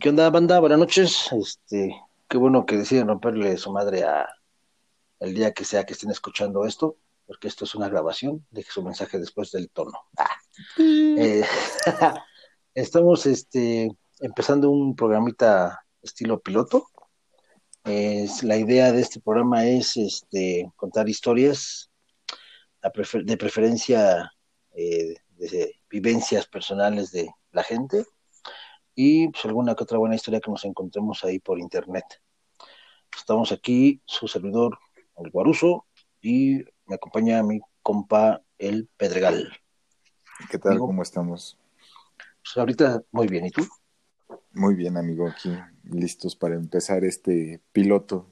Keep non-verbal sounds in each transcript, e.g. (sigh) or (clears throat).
¿Qué onda, banda? Buenas noches. Este, qué bueno que deciden romperle su madre a el día que sea que estén escuchando esto, porque esto es una grabación. Deje su mensaje después del tono. Ah. Eh, (laughs) estamos este, empezando un programita estilo piloto. Es, la idea de este programa es este, contar historias de preferencia eh, de vivencias personales de la gente y pues alguna que otra buena historia que nos encontremos ahí por internet. Estamos aquí, su servidor, el Guaruso, y me acompaña mi compa, el Pedregal. ¿Qué tal? ¿Cómo estamos? Pues ahorita muy bien, ¿y tú? Muy bien, amigo, aquí listos para empezar este piloto.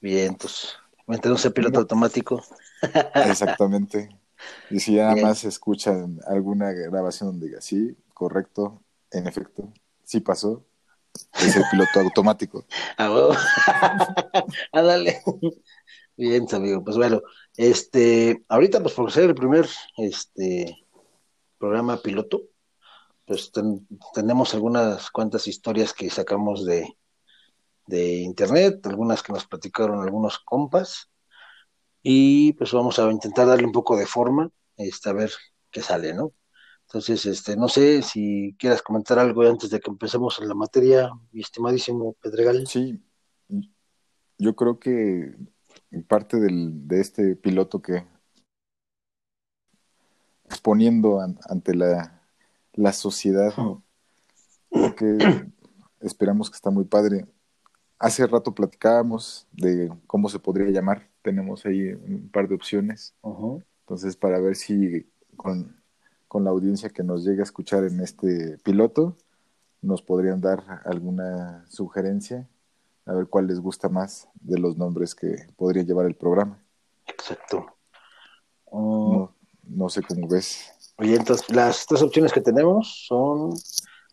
Bien, pues, mientras no piloto automático. (laughs) Exactamente. Y si nada más escuchan alguna grabación donde diga, sí, correcto, en efecto, sí pasó, es el piloto automático. (laughs) Ah, (laughs) dale. Bien, amigo. Pues bueno, este, ahorita, pues por ser el primer este programa piloto, pues tenemos algunas cuantas historias que sacamos de, de internet, algunas que nos platicaron algunos compas, y pues vamos a intentar darle un poco de forma, este, a ver qué sale, ¿no? Entonces, este, no sé si quieras comentar algo antes de que empecemos en la materia, mi estimadísimo Pedregal. Sí, yo creo que parte del, de este piloto que exponiendo ante la, la sociedad, que esperamos que está muy padre. Hace rato platicábamos de cómo se podría llamar, tenemos ahí un par de opciones, entonces para ver si con con la audiencia que nos llegue a escuchar en este piloto, nos podrían dar alguna sugerencia, a ver cuál les gusta más de los nombres que podría llevar el programa. Exacto. no, no, sé cómo ves. Oye, entonces las tres opciones que tenemos son,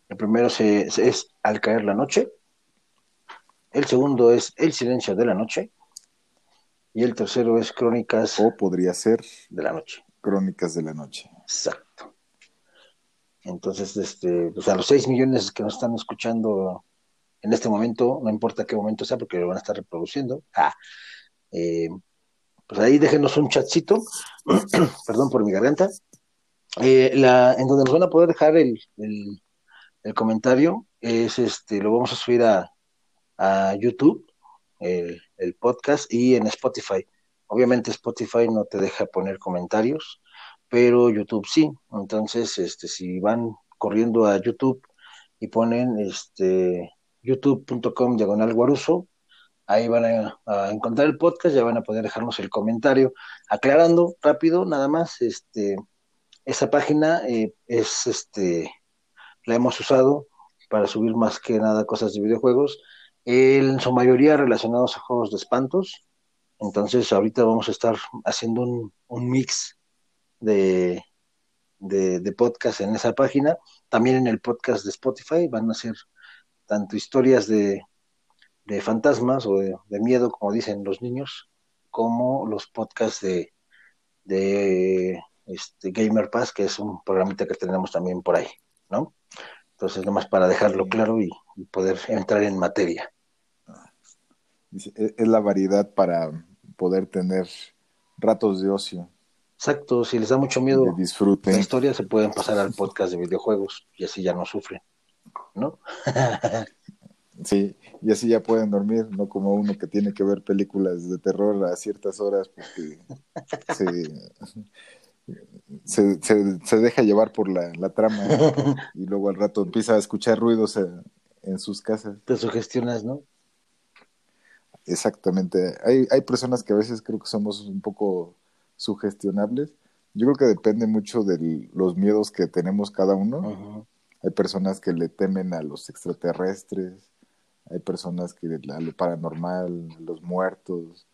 el primero es Al caer la noche, el segundo es El silencio de la noche y el tercero es Crónicas. O podría ser de la noche. Crónicas de la noche. Exacto. Entonces, este, pues a los 6 millones que nos están escuchando en este momento, no importa qué momento sea, porque lo van a estar reproduciendo. Ah, eh, pues ahí déjenos un chatcito, (clears throat) perdón por mi garganta, eh, la, en donde nos van a poder dejar el, el, comentario, es este, lo vamos a subir a, a YouTube, el, el podcast, y en Spotify. Obviamente Spotify no te deja poner comentarios, pero YouTube sí. Entonces, este, si van corriendo a YouTube y ponen este youtube.com diagonal guaruso, ahí van a, encontrar el podcast, ya van a poder dejarnos el comentario. Aclarando rápido, nada más, este, esa página eh, es este, la hemos usado para subir más que nada cosas de videojuegos, en su mayoría relacionados a juegos de espantos. Entonces, ahorita vamos a estar haciendo un, un mix de, de, podcast en esa página. También en el podcast de Spotify van a ser tanto historias de, de fantasmas o de, miedo, como dicen los niños, como los podcasts de, de este Gamer Pass, que es un programita que tenemos también por ahí, ¿no? Entonces, nomás para dejarlo claro y, poder entrar en materia. Es la variedad para poder tener ratos de ocio. Exacto, si les da mucho miedo la historia, se pueden pasar al podcast de videojuegos y así ya no sufren, ¿no? (laughs) sí, y así ya pueden dormir, no como uno que tiene que ver películas de terror a ciertas horas porque se, se, deja llevar por la, trama (laughs) y luego al rato empieza a escuchar ruidos en, en sus casas. Te sugestionas, ¿no? Exactamente. Hay, hay personas que a veces creo que somos un poco sugestionables. Yo creo que depende mucho de los miedos que tenemos cada uno. Hay personas que le temen a los extraterrestres, hay personas que a lo paranormal, a los muertos,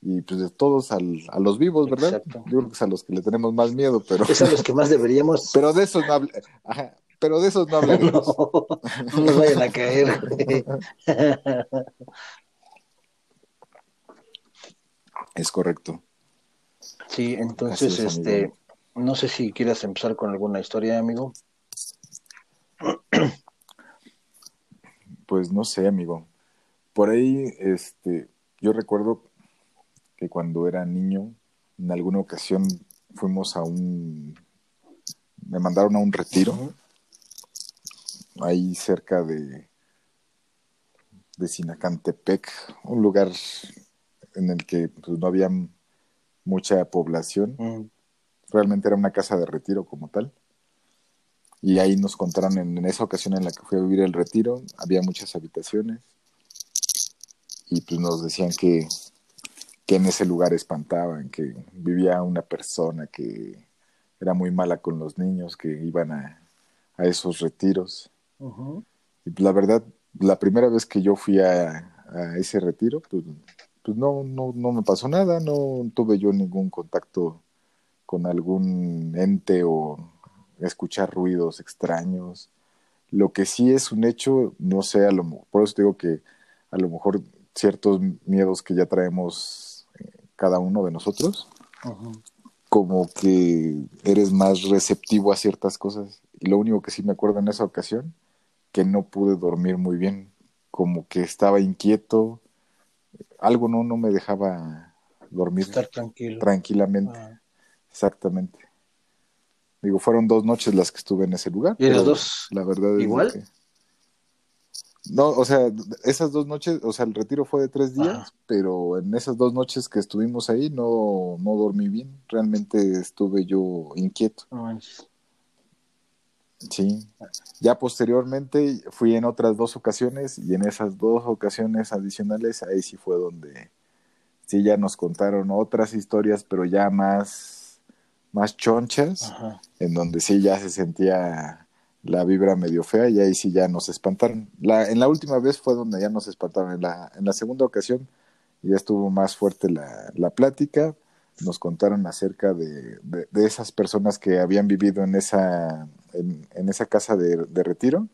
y pues de todos al, a los vivos, ¿verdad? Yo creo que es a los que le tenemos más miedo, pero... Es a los que más deberíamos... (laughs) pero de esos no pero de esos no hablemos. (laughs) no, nos vayan a caer. es correcto. Sí, entonces, este, no sé si quieras empezar con alguna historia, amigo. (clears throat) Pues no sé, amigo. Por ahí, este, yo recuerdo que cuando era niño, en alguna ocasión fuimos a un, me mandaron a un retiro, ahí cerca de, de Sinacantepec, un lugar en el que pues, no había mucha población. Mm. Realmente era una casa de retiro como tal. Y ahí nos contaron en, en esa ocasión en la que fui a vivir el retiro, había muchas habitaciones. Y pues nos decían que, que en ese lugar espantaban, que vivía una persona que era muy mala con los niños que iban a, a esos retiros. Y pues, la verdad, la primera vez que yo fui a, a ese retiro, pues, pues no, no, no me pasó nada, no tuve yo ningún contacto con algún ente o escuchar ruidos extraños. Lo que sí es un hecho, no sé, a lo, por eso digo que a lo mejor ciertos miedos que ya traemos eh, cada uno de nosotros, como que eres más receptivo a ciertas cosas. Y lo único que sí me acuerdo en esa ocasión, que no pude dormir muy bien, como que estaba inquieto, algo no, no me dejaba dormir Estar tranquilo. tranquilamente, Ah. exactamente. Digo, fueron dos noches las que estuve en ese lugar. ¿Y las dos La verdad es igual? que... No, o sea, esas dos noches, o sea, el retiro fue de tres días, Ajá. pero en esas dos noches que estuvimos ahí no, no dormí bien. Realmente estuve yo inquieto. No manches. Sí. Ya posteriormente fui en otras dos ocasiones y en esas dos ocasiones adicionales ahí sí fue donde sí ya nos contaron otras historias, pero ya más, más chonchas, Ajá. en donde sí ya se sentía la vibra medio fea y ahí sí ya nos espantaron. La, en la última vez fue donde ya nos espantaron. En la, en la segunda ocasión ya estuvo más fuerte la, la plática. Nos contaron acerca de, de, de esas personas que habían vivido en esa, en, en esa casa de, de retiro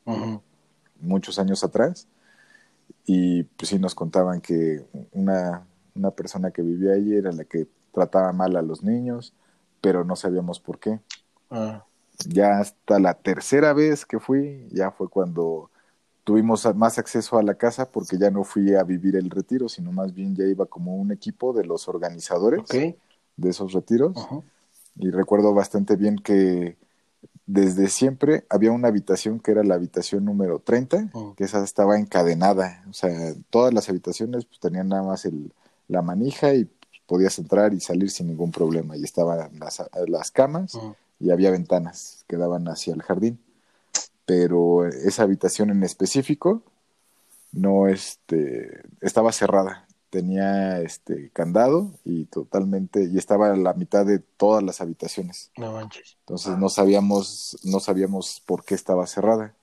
muchos años atrás. Y pues sí nos contaban que una, una persona que vivía allí era la que trataba mal a los niños, pero no sabíamos por qué. Ah. Ya hasta la tercera vez que fui, ya fue cuando tuvimos más acceso a la casa porque ya no fui a vivir el retiro, sino más bien ya iba como un equipo de los organizadores de esos retiros. Y recuerdo bastante bien que desde siempre había una habitación que era la habitación número 30, Mm. que esa estaba encadenada. O sea, todas las habitaciones pues, tenían nada más el, la manija y podías entrar y salir sin ningún problema. Y estaban las, las camas Ujú. y había ventanas que daban hacia el jardín. Pero esa habitación en específico no este estaba cerrada. Tenía este candado y totalmente y estaba a la mitad de todas las habitaciones. No manches. Entonces no sabíamos no sabíamos por qué estaba cerrada.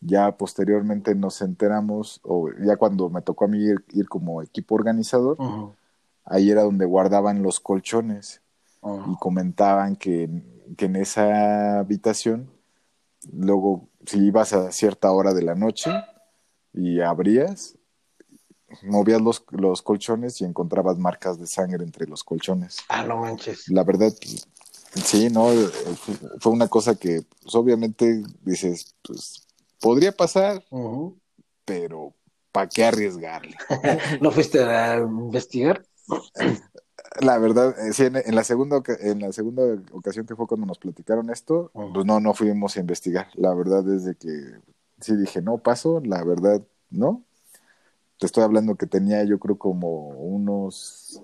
Ya posteriormente nos enteramos o ya cuando me tocó a mí ir, ir como equipo organizador, Ujú. ahí era donde guardaban los colchones y Ujú. comentaban que, que en esa habitación, luego si ibas a cierta hora de la noche y abrías, movías los, los colchones y encontrabas marcas de sangre entre los colchones. Ah, no manches. La verdad, sí, ¿no? Fue una cosa que, pues, obviamente, dices, pues, podría pasar, pero ¿para qué arriesgarle? (laughs) ¿No fuiste a investigar? La verdad, eh, sí, en, en la segunda en la segunda ocasión que fue cuando nos platicaron esto, pues no, no fuimos a investigar. La verdad es de que sí dije, no paso, la verdad, no. Te estoy hablando que tenía yo creo como unos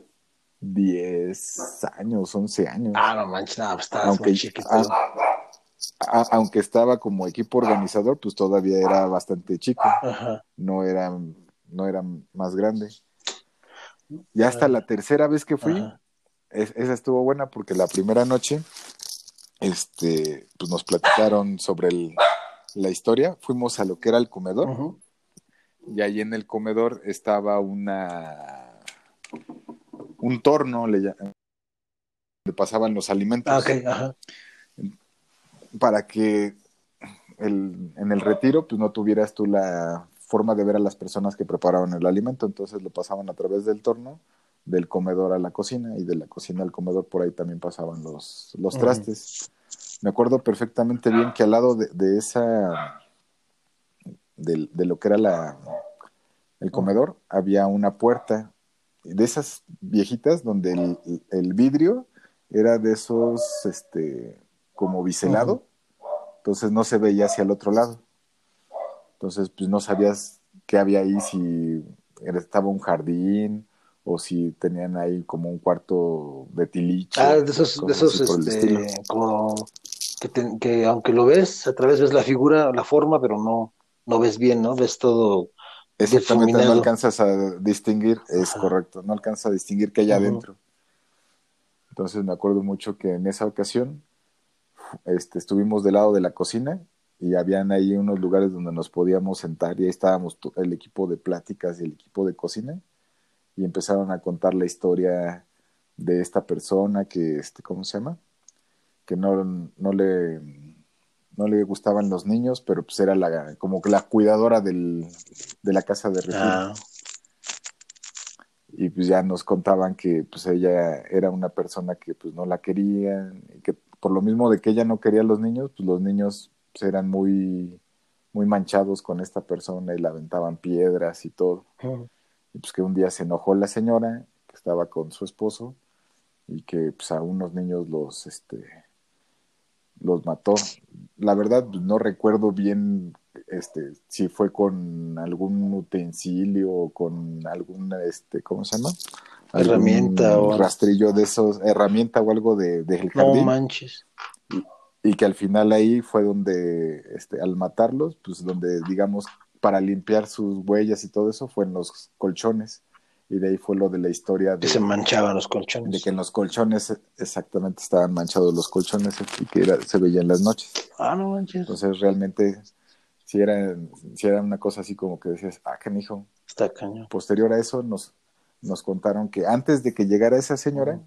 10 años, 11 años. Ah, no manches. No, pues estabas aunque, muy chiquito. a- a- aunque estaba como equipo organizador, pues todavía era bastante chico, Ajá. no era, no era más grande. Y hasta la tercera vez que fui, es- esa estuvo buena porque la primera noche, este, pues nos platicaron sobre el- la historia. Fuimos a lo que era el comedor. Y ahí en el comedor estaba una un torno, le, le pasaban los alimentos Ah. Ajá. para que el- en el retiro pues no tuvieras tú la forma de ver a las personas que preparaban el alimento, entonces lo pasaban a través del torno del comedor a la cocina y de la cocina al comedor por ahí también pasaban los, los trastes. Me acuerdo perfectamente bien que al lado de, de esa de, de lo que era la, el comedor, había una puerta de esas viejitas donde el, el vidrio era de esos, este, como biselado, entonces no se veía hacia el otro lado. Entonces, pues no sabías qué había ahí, si estaba un jardín o si tenían ahí como un cuarto de tiliche. Ah, de esos, de esos este, como que, que, aunque lo ves, a través ves la figura, la forma, pero no, no ves bien, ¿no? Ves todo. Exactamente, no alcanzas a distinguir, es correcto, no alcanzas a distinguir qué hay adentro. Entonces me acuerdo mucho que en esa ocasión este, estuvimos del lado de la cocina y habían ahí unos lugares donde nos podíamos sentar y ahí estábamos el equipo de pláticas y el equipo de cocina y empezaron a contar la historia de esta persona que, este, ¿cómo se llama? Que no, no le no le gustaban los niños, pero pues era la, como que la cuidadora del, de la casa de retiro. Ah y pues ya nos contaban que pues ella era una persona que pues no la querían y que por lo mismo de que ella no quería a los niños, pues los niños pues, eran muy muy manchados con esta persona y la aventaban piedras y todo. Y pues que un día se enojó la señora que estaba con su esposo y que pues a unos niños los este los mató. La verdad no recuerdo bien este, si fue con algún utensilio o con algún, este, ¿cómo se llama? herramienta o rastrillo de esos, herramienta o algo de, del jardín. No manches. Y, que al final ahí fue donde, este, al matarlos, pues donde, digamos, para limpiar sus huellas y todo eso fue en los colchones. Y de ahí fue lo de la historia de... Que se manchaban los colchones. De que en los colchones exactamente estaban manchados los colchones y que era, se veía en las noches. Ah, no manches. Entonces realmente si era, si era una cosa así como que decías, ah, canijo. Está cañón. Posterior a eso nos, nos contaron que antes de que llegara esa señora,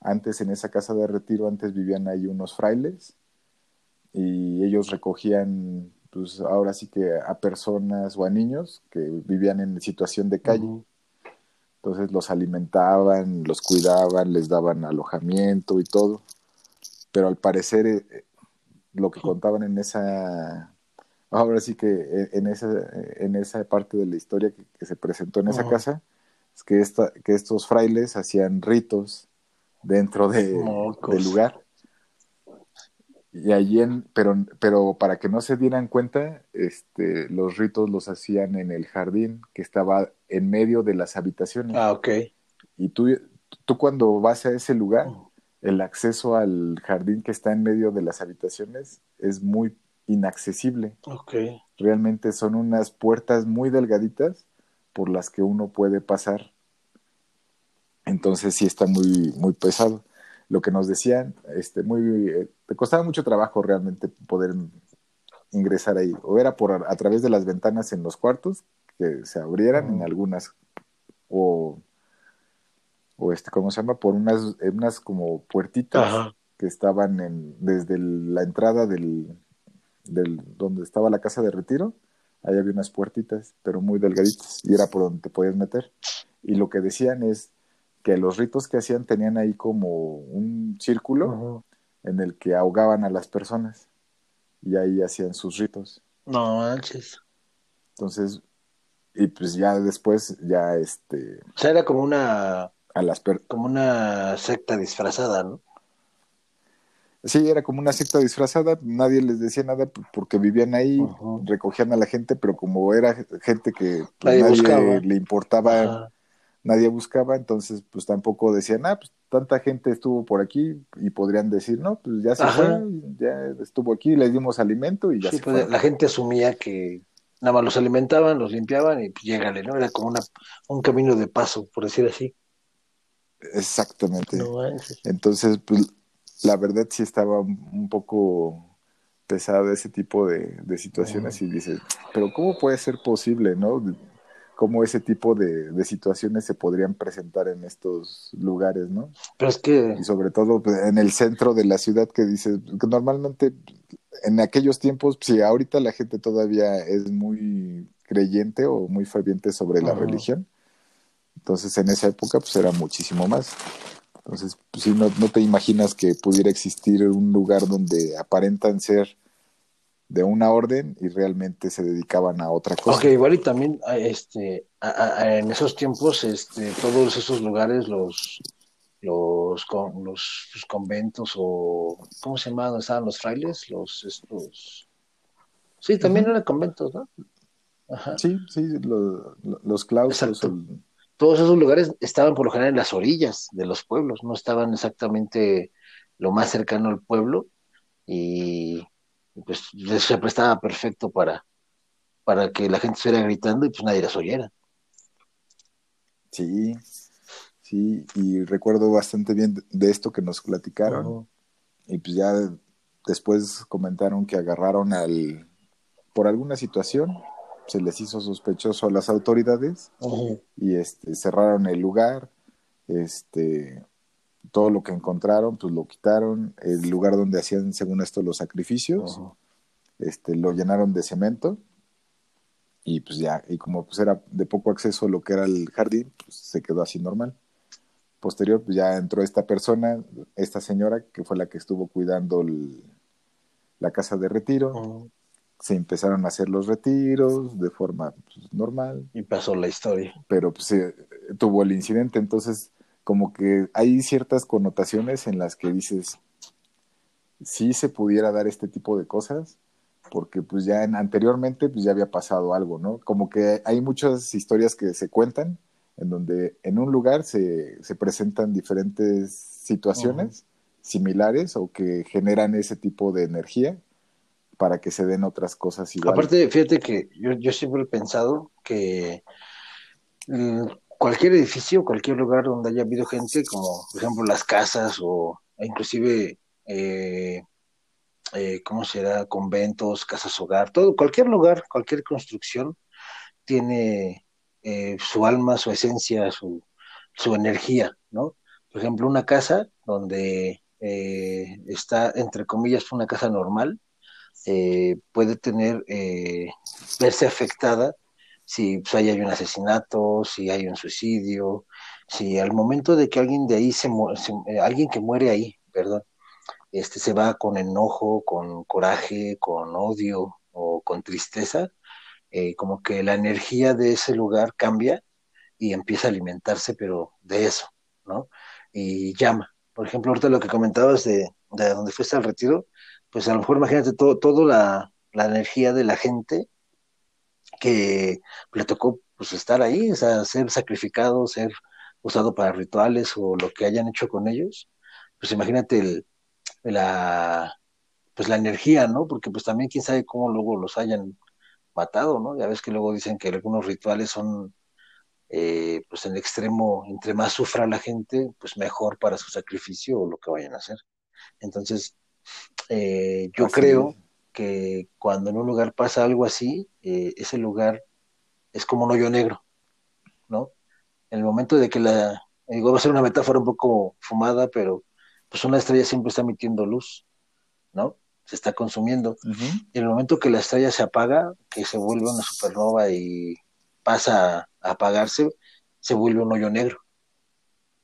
antes en esa casa de retiro, antes vivían ahí unos frailes y ellos recogían, pues ahora sí que a personas o a niños que vivían en situación de calle. Entonces los alimentaban, los cuidaban, les daban alojamiento y todo. Pero al parecer eh, lo que contaban en esa ahora sí que eh, en esa, en esa parte de la historia que, se presentó en esa casa, es que, esta, que estos frailes hacían ritos dentro de, del lugar. Y allí, en, pero, pero para que no se dieran cuenta, este, los ritos los hacían en el jardín que estaba en medio de las habitaciones. Ah, ok. Y tú, tú cuando vas a ese lugar, el acceso al jardín que está en medio de las habitaciones es muy inaccesible. Okay. Realmente son unas puertas muy delgaditas por las que uno puede pasar. Entonces sí está muy, muy pesado. Lo que nos decían, este, muy, eh, te costaba mucho trabajo realmente poder ingresar ahí. O era por a, través de las ventanas en los cuartos que se abrieran en algunas, o, o este, ¿cómo se llama? Por unas, unas como puertitas que estaban en, desde la entrada del, del, donde estaba la casa de retiro, ahí había unas puertitas, pero muy delgaditas, y era por donde te podías meter. Y lo que decían es que los ritos que hacían tenían ahí como un círculo en el que ahogaban a las personas, y ahí hacían sus ritos. No manches. Entonces, y pues ya después, ya este... O sea, era como una... A las como una secta disfrazada, ¿no? Sí, era como una secta disfrazada, nadie les decía nada porque vivían ahí, recogían a la gente, pero como era gente que pues, nadie, le importaba, nadie buscaba, entonces pues tampoco decían, ah, pues tanta gente estuvo por aquí y podrían decir, no, pues ya se fue, ya estuvo aquí, les dimos alimento y ya se pues, fue. La gente asumía que nada más los alimentaban, los limpiaban y pues llégale, ¿no? Era como una, un camino de paso, por decir así. Exactamente. Entonces, pues la verdad sí estaba un poco pesado ese tipo de, situaciones y dices, pero ¿cómo puede ser posible, no? ¿Cómo ese tipo de, situaciones se podrían presentar en estos lugares, no? Pero es que... Y sobre todo pues, en el centro de la ciudad que dices, que normalmente en aquellos tiempos, si ahorita la gente todavía es muy creyente o muy ferviente sobre la religión, entonces en esa época pues era muchísimo más. Entonces, pues sí, no, no te imaginas que pudiera existir un lugar donde aparentan ser de una orden y realmente se dedicaban a otra cosa. Ok, igual y también este, en esos tiempos este, todos esos lugares, los, los, los, conventos o, ¿cómo se llamaban? estaban los frailes? Los, estos... Sí, también eran conventos, ¿no? Sí, sí, los claustros. Todos esos lugares estaban por lo general en las orillas de los pueblos, no estaban exactamente lo más cercano al pueblo y pues se prestaba perfecto para, para que la gente estuviera gritando y pues nadie las oyera. Sí, sí, y recuerdo bastante bien de esto que nos platicaron. Y pues ya después comentaron que agarraron al, por alguna situación, se les hizo sospechoso a las autoridades y este, cerraron el lugar, este, todo lo que encontraron, pues lo quitaron, el lugar donde hacían, según esto, los sacrificios, este, lo llenaron de cemento y pues ya, y como pues era de poco acceso lo que era el jardín, pues se quedó así normal. Posterior, pues ya entró esta persona, esta señora, que fue la que estuvo cuidando la casa de retiro, se empezaron a hacer los retiros de forma pues, normal. Y pasó la historia. Pero pues tuvo el incidente, entonces como que hay ciertas connotaciones en las que dices, si se pudiera dar este tipo de cosas, porque pues ya en, anteriormente pues ya había pasado algo, ¿no? Como que hay muchas historias que se cuentan en donde en un lugar se, se presentan diferentes situaciones similares o que generan ese tipo de energía para que se den otras cosas iguales. Aparte, fíjate que yo, yo siempre he pensado que mm, cualquier edificio, cualquier lugar donde haya habido gente, como por ejemplo las casas o inclusive, eh, eh, ¿cómo será? Conventos, casas hogar, todo, cualquier lugar, cualquier construcción tiene eh, su alma, su esencia, su, su energía, ¿no? Por ejemplo, una casa donde eh, está, entre comillas, una casa normal, eh, puede tener, eh, verse afectada si pues, hay un asesinato, si hay un suicidio, si al momento de que alguien de ahí se, eh, alguien que muere ahí, perdón, este se va con enojo, con coraje, con odio o con tristeza, como que la energía de ese lugar cambia y empieza a alimentarse, pero de eso, ¿no? Y llama. Por ejemplo, ahorita lo que comentabas de, de donde fuiste al retiro, pues a lo mejor imagínate todo, toda la, la, energía de la gente que le tocó pues estar ahí, o sea, ser sacrificado, ser usado para rituales o lo que hayan hecho con ellos, pues imagínate el, la pues la energía, ¿no? Porque pues también quién sabe cómo luego los hayan matado, ¿no? Ya ves que luego dicen que algunos rituales son eh, pues en extremo, entre más sufra la gente, pues mejor para su sacrificio o lo que vayan a hacer. Entonces, eh, yo creo que cuando en un lugar pasa algo así, eh, ese lugar es como un hoyo negro, ¿no? En el momento de que la, digo, va a ser una metáfora un poco fumada, pero pues una estrella siempre está emitiendo luz, ¿no? Se está consumiendo. Y en el momento que la estrella se apaga, que se vuelve una supernova y pasa a apagarse, se vuelve un hoyo negro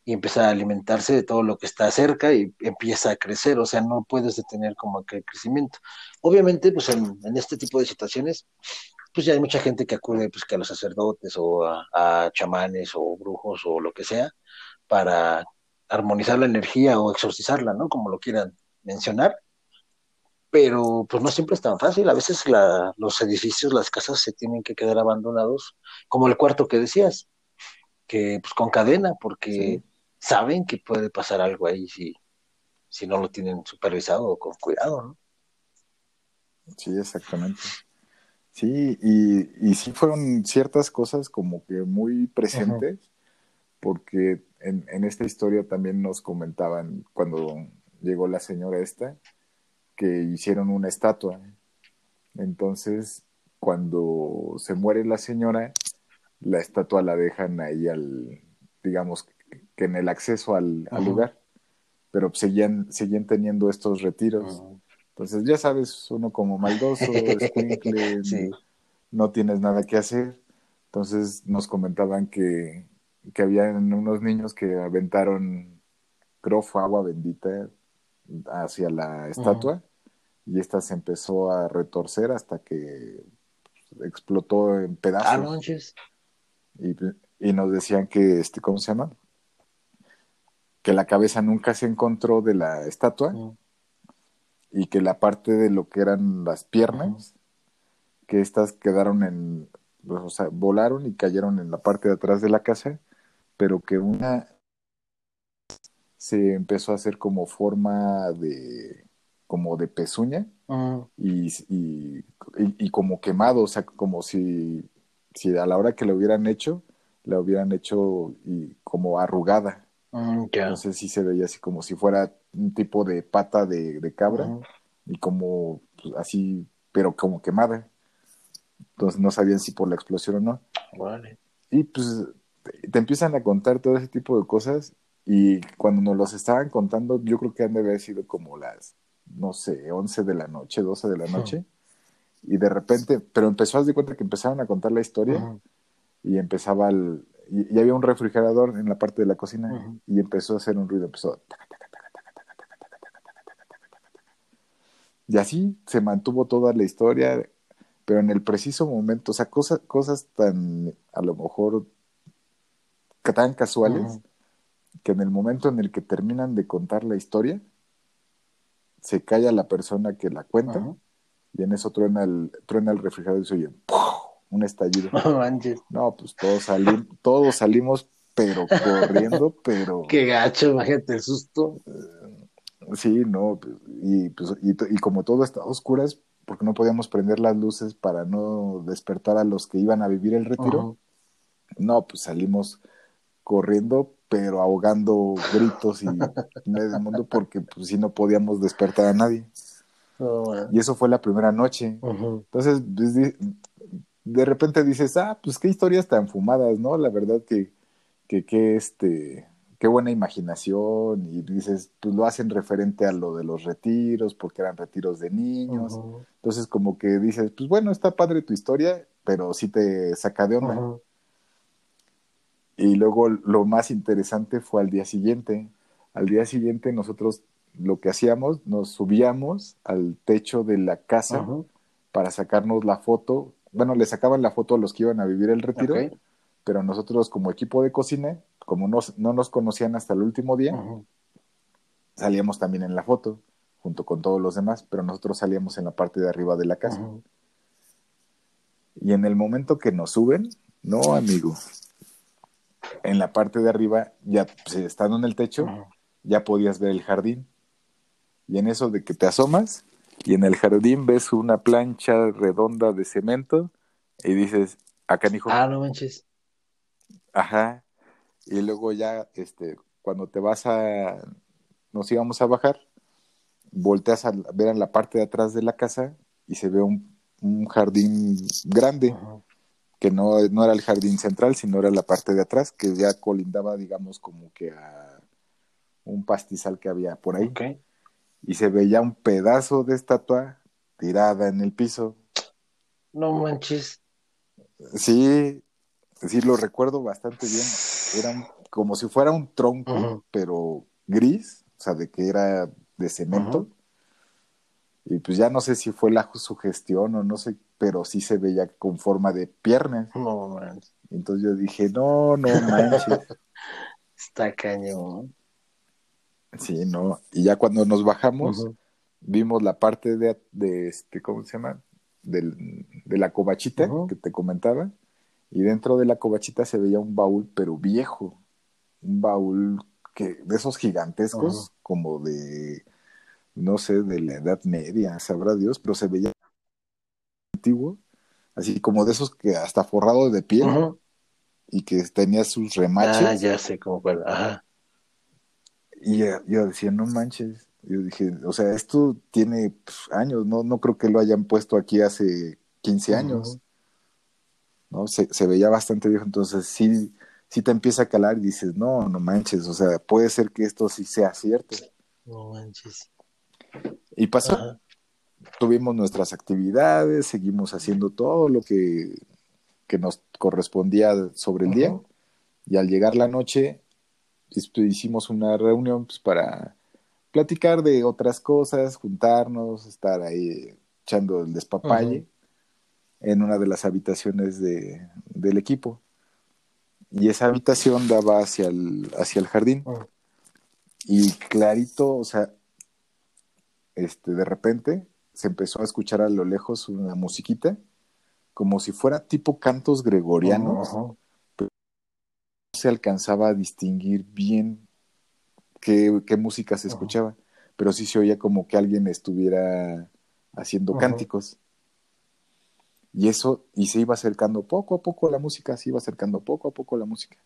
y empieza a alimentarse de todo lo que está cerca y empieza a crecer, o sea, no puedes detener como aquel crecimiento. Obviamente, pues en, este tipo de situaciones, pues ya hay mucha gente que acude pues que a los sacerdotes o a, chamanes o brujos o lo que sea para armonizar la energía o exorcizarla, ¿no? Como lo quieran mencionar. Pero pues no siempre es tan fácil. A veces la, los edificios, las casas se tienen que quedar abandonados, como el cuarto que decías, que pues con cadena, porque saben que puede pasar algo ahí si, si no lo tienen supervisado o con cuidado, ¿no? Sí, exactamente. Sí, y, y sí fueron ciertas cosas como que muy presentes, porque en, en, esta historia también nos comentaban cuando llegó la señora esta, que hicieron una estatua. Entonces, cuando se muere la señora, la estatua la dejan ahí al, digamos, que en el acceso al, lugar, pero seguían, seguían teniendo estos retiros. Entonces, ya sabes, uno como maldoso, (laughs) no tienes nada que hacer. Entonces nos comentaban que, que habían unos niños que aventaron, creo, agua bendita hacia la estatua y esta se empezó a retorcer hasta que explotó en pedazos. Ah, y, y nos decían que, este, ¿cómo se llama? Que la cabeza nunca se encontró de la estatua y que la parte de lo que eran las piernas, que estas quedaron en, o sea, volaron y cayeron en la parte de atrás de la casa, pero que una se empezó a hacer como forma de, como de pezuña y, y, y- y como quemado, o sea, como si, si a la hora que lo hubieran hecho, la hubieran hecho y como arrugada. Mm, ya. Entonces sí se veía así como si fuera un tipo de pata de, de cabra y como pues, así, pero como quemada. Entonces no sabían si por la explosión o no. Vale. Y pues te, empiezan a contar todo ese tipo de cosas y cuando nos los estaban contando, yo creo que han de haber sido como las, no sé, 11 de la noche, 12 de la noche. Y de repente, pero empezó a dar cuenta que empezaron a contar la historia y empezaba el, y, había un refrigerador en la parte de la cocina y empezó a hacer un ruido, empezó... Y así se mantuvo toda la historia, pero en el preciso momento, o sea, cosas, cosas tan, a lo mejor, tan casuales, que en el momento en el que terminan de contar la historia, se calla la persona que la cuenta, y en eso truena el, truena el refrigerador y se oye un estallido. (laughs) No manches. No, pues todos salimos, todos salimos, pero corriendo, (laughs) pero Qué gacho, imagínate el susto. sí, no, pues, y, pues, y, como todo estaba a oscuras, porque no podíamos prender las luces para no despertar a los que iban a vivir el retiro, no, pues salimos corriendo, pero ahogando gritos y (laughs) medio mundo, porque pues sí no podíamos despertar a nadie. Y eso fue la primera noche. Entonces, pues, de, repente dices, ah, pues qué historias tan fumadas, ¿no? La verdad que, que, que este, qué buena imaginación. Y dices, pues lo hacen referente a lo de los retiros, porque eran retiros de niños. Entonces, como que dices, pues bueno, está padre tu historia, pero sí te saca de onda. Y luego lo más interesante fue al día siguiente. Al día siguiente nosotros lo que hacíamos, nos subíamos al techo de la casa para sacarnos la foto. Bueno, le sacaban la foto a los que iban a vivir el retiro, pero nosotros como equipo de cocina, como nos- no nos conocían hasta el último día, salíamos también en la foto, junto con todos los demás, pero nosotros salíamos en la parte de arriba de la casa. Y en el momento que nos suben, no, amigo, en la parte de arriba, ya pues, estando en el techo, ya podías ver el jardín. Y en eso de que te asomas y en el jardín ves una plancha redonda de cemento y dices, acá hijo, Ah, no manches. ajá. Y luego ya, este, cuando te vas a, nos íbamos a bajar, volteas a ver en la parte de atrás de la casa y se ve un, un jardín grande, que no, no era el jardín central, sino era la parte de atrás, que ya colindaba, digamos, como que a un pastizal que había por ahí. Y se veía un pedazo de estatua tirada en el piso. No manches. Sí, sí lo recuerdo bastante bien. Era un- como si fuera un tronco, pero gris, o sea, de que era de cemento. Y pues ya no sé si fue la sugestión o no sé, pero sí se veía con forma de piernas. No manches. Entonces yo dije, no, no manches. (laughs) Está cañón. Sí, no. Y ya cuando nos bajamos, vimos la parte de, de este, ¿cómo se llama? Del- de la covachita Ujú. que te comentaba. Y dentro de la covachita se veía un baúl, pero viejo. Un baúl que, de esos gigantescos, como de, no sé, de la Edad Media, sabrá Dios, pero se veía antiguo. Así como de esos que hasta forrado de piel y que tenía sus remaches. Ah, ya sé cómo. Ajá. Y yo, yo decía, no manches. Yo dije, o sea, esto tiene pues, años, no, no creo que lo hayan puesto aquí hace 15 años. ¿no? Se, se veía bastante viejo, entonces sí, sí te empieza a calar y dices, no, no manches, o sea, puede ser que esto sí sea cierto. No manches. Y pasó, tuvimos nuestras actividades, seguimos haciendo todo lo que, que nos correspondía sobre el día, y al llegar la noche, hicimos una reunión pues, para platicar de otras cosas, juntarnos, estar ahí echando el despapalle en una de las habitaciones de, del equipo. Y esa habitación daba hacia el, hacia el jardín. Y clarito, o sea, este, de repente se empezó a escuchar a lo lejos una musiquita, como si fuera tipo cantos gregorianos, se alcanzaba a distinguir bien qué, qué música se escuchaba, pero sí se oía como que alguien estuviera haciendo cánticos. Y eso, y se iba acercando poco a poco la música, se iba acercando poco a poco la música.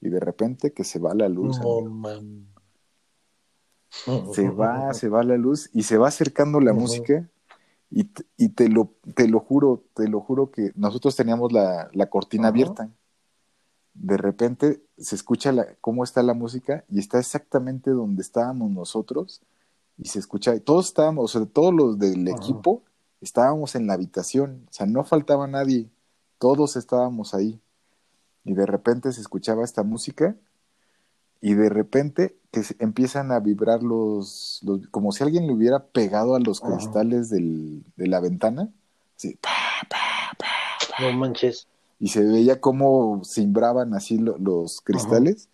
Y de repente que se va la luz. se va, (laughs) se va la luz y se va acercando la música. Y, y, te, lo, te lo juro, te lo juro que nosotros teníamos la, la cortina abierta. De repente se escucha la, cómo está la música y está exactamente donde estábamos nosotros y se escucha, todos estábamos, o sea, todos los del equipo estábamos en la habitación, o sea, no faltaba nadie, todos estábamos ahí. Y de repente se escuchaba esta música y de repente que empiezan a vibrar los, como si alguien le hubiera pegado a los cristales del, de la ventana, así, pa, pa, pa, No manches. Y se veía cómo cimbraban así los cristales,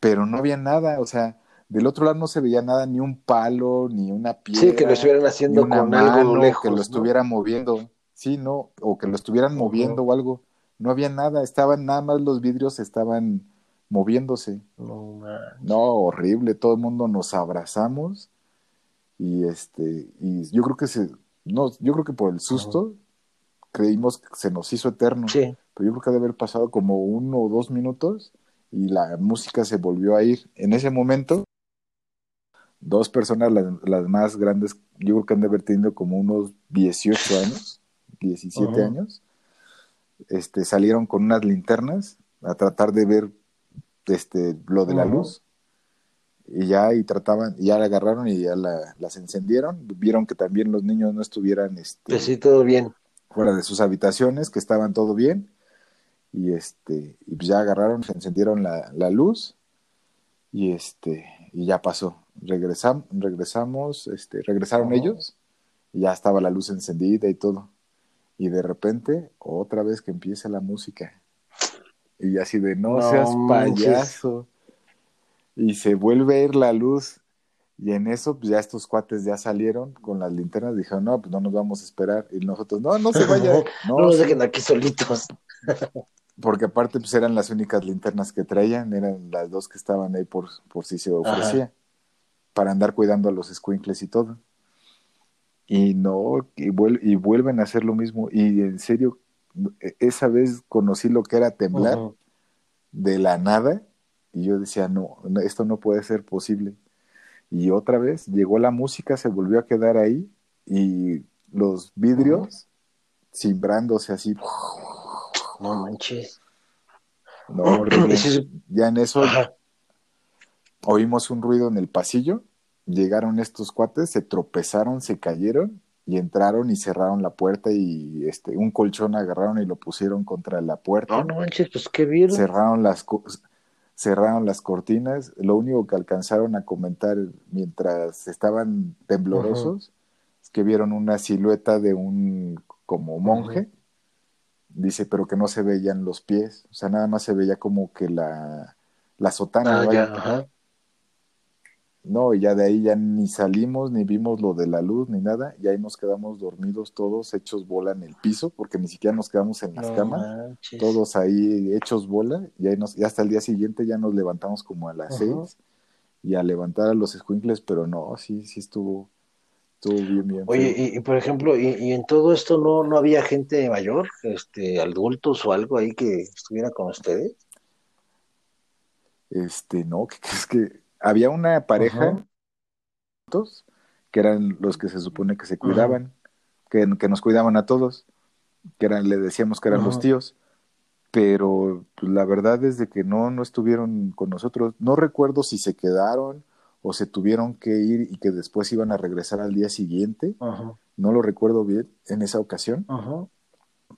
pero no había nada, o sea, del otro lado no se veía nada, ni un palo, ni una piedra. Sí, que lo estuvieran haciendo con mano, algo lejos. Que lo estuvieran moviendo. Sí, no, o que lo estuvieran moviendo o algo. No había nada, estaban nada más los vidrios estaban moviéndose. No, no horrible, todo el mundo nos abrazamos y este y yo creo que se no, yo creo que por el susto creímos que se nos hizo eterno. Sí. Pero yo creo que debe haber pasado como uno o dos minutos y la música se volvió a ir. En ese momento dos personas, las, más grandes, yo creo que han de haber tenido como unos 18 años, 17 años, este, salieron con unas linternas a tratar de ver este, lo de la luz. Y ya, y trataban, ya la agarraron y ya la, las encendieron. Vieron que también los niños no estuvieran, este, pues sí, todo bien. Fuera de sus habitaciones, que estaban todo bien. Y este, y pues ya agarraron, se encendieron la, la luz. Y este, y ya pasó regresamos, regresamos, este, regresaron ellos y ya estaba la luz encendida y todo. Y de repente, otra vez que empieza la música. Y así de, no, seas payaso. Y se vuelve a ir la luz. Y en eso, pues ya estos cuates ya salieron con las linternas. Dijeron, no, pues no nos vamos a esperar. Y nosotros, no, no se vayan. (laughs) No, no nos dejen aquí solitos. (laughs) Porque aparte, pues eran las únicas linternas que traían. Eran las dos que estaban ahí por, por si se ofrecía para andar cuidando a los squinkles y todo. Y no, y, vuelven a hacer lo mismo. Y en serio, e, esa vez conocí lo que era temblar de la nada. Y yo decía, no, esto no puede ser posible. Y otra vez llegó la música, se volvió a quedar ahí y los vidrios cimbrándose así. No manches. No, ya en eso oímos un ruido en el pasillo, llegaron estos cuates, se tropezaron, se cayeron y entraron y cerraron la puerta y este un colchón agarraron y lo pusieron contra la puerta. No, no manches, pues qué vieron. Cerraron las cerraron las cortinas, lo único que alcanzaron a comentar mientras estaban temblorosos es que vieron una silueta de un como monje. Dice, pero que no se veían los pies, o sea, nada más se veía como que la la sotana. Ah, no, y ya de ahí ya ni salimos, ni vimos lo de la luz, ni nada, y ahí nos quedamos dormidos todos, hechos bola en el piso, porque ni siquiera nos quedamos en las camas, todos ahí hechos bola, y ahí nos, y hasta el día siguiente ya nos levantamos como a las seis, y a levantar a los escuincles, pero no, sí, sí estuvo, estuvo bien, bien. Oye, y, por ejemplo, y, y, en todo esto no, no había gente mayor, este, adultos o algo ahí que estuviera con ustedes? Este, no, que es que había una pareja que eran los que se supone que se cuidaban, que, nos cuidaban a todos, que eran, le decíamos que eran los tíos, pero pues, la verdad es de que no, no estuvieron con nosotros. No recuerdo si se quedaron o se tuvieron que ir y que después iban a regresar al día siguiente. No lo recuerdo bien en esa ocasión,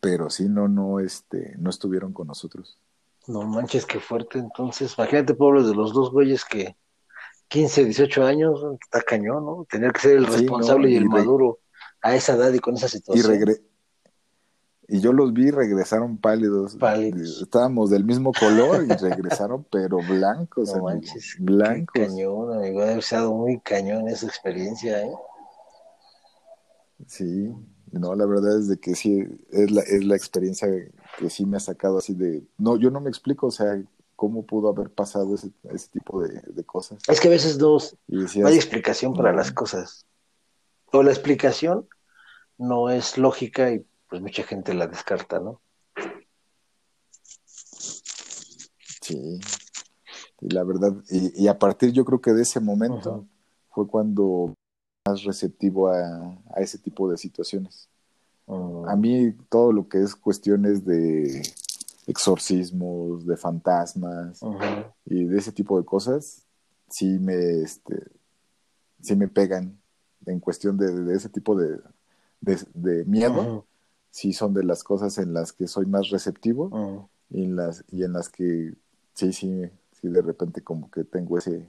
pero sí, no, no, este, no estuvieron con nosotros. No manches, qué fuerte. Entonces, imagínate, pobres de los dos güeyes que, 15, 18 años, está cañón, ¿no? Tener que ser el responsable y el maduro a esa edad y con esa situación. Y, y yo los vi, regresaron pálidos. pálidos. Estábamos del mismo color y (laughs) regresaron, pero blancos, no manches, blancos. cañón, amigo, ha sido muy cañón esa experiencia, ¿eh? Sí, no, la verdad es de que sí, es la, es la experiencia que sí me ha sacado así de... No, yo no me explico, o sea, cómo pudo haber pasado ese, ese tipo de, cosas. Es que a veces no, hay explicación para las cosas. O la explicación no es lógica y pues mucha gente la descarta, ¿no? Sí, y la verdad, y, a partir yo creo que de ese momento fue cuando más receptivo a, ese tipo de situaciones. Mm. A mí todo lo que es cuestiones de exorcismos, de fantasmas y de ese tipo de cosas, sí me, este, sí me pegan. En cuestión de, ese tipo de, de, miedo. Sí son de las cosas en las que soy más receptivo y, en las, y en las que sí, sí, sí de repente como que tengo ese,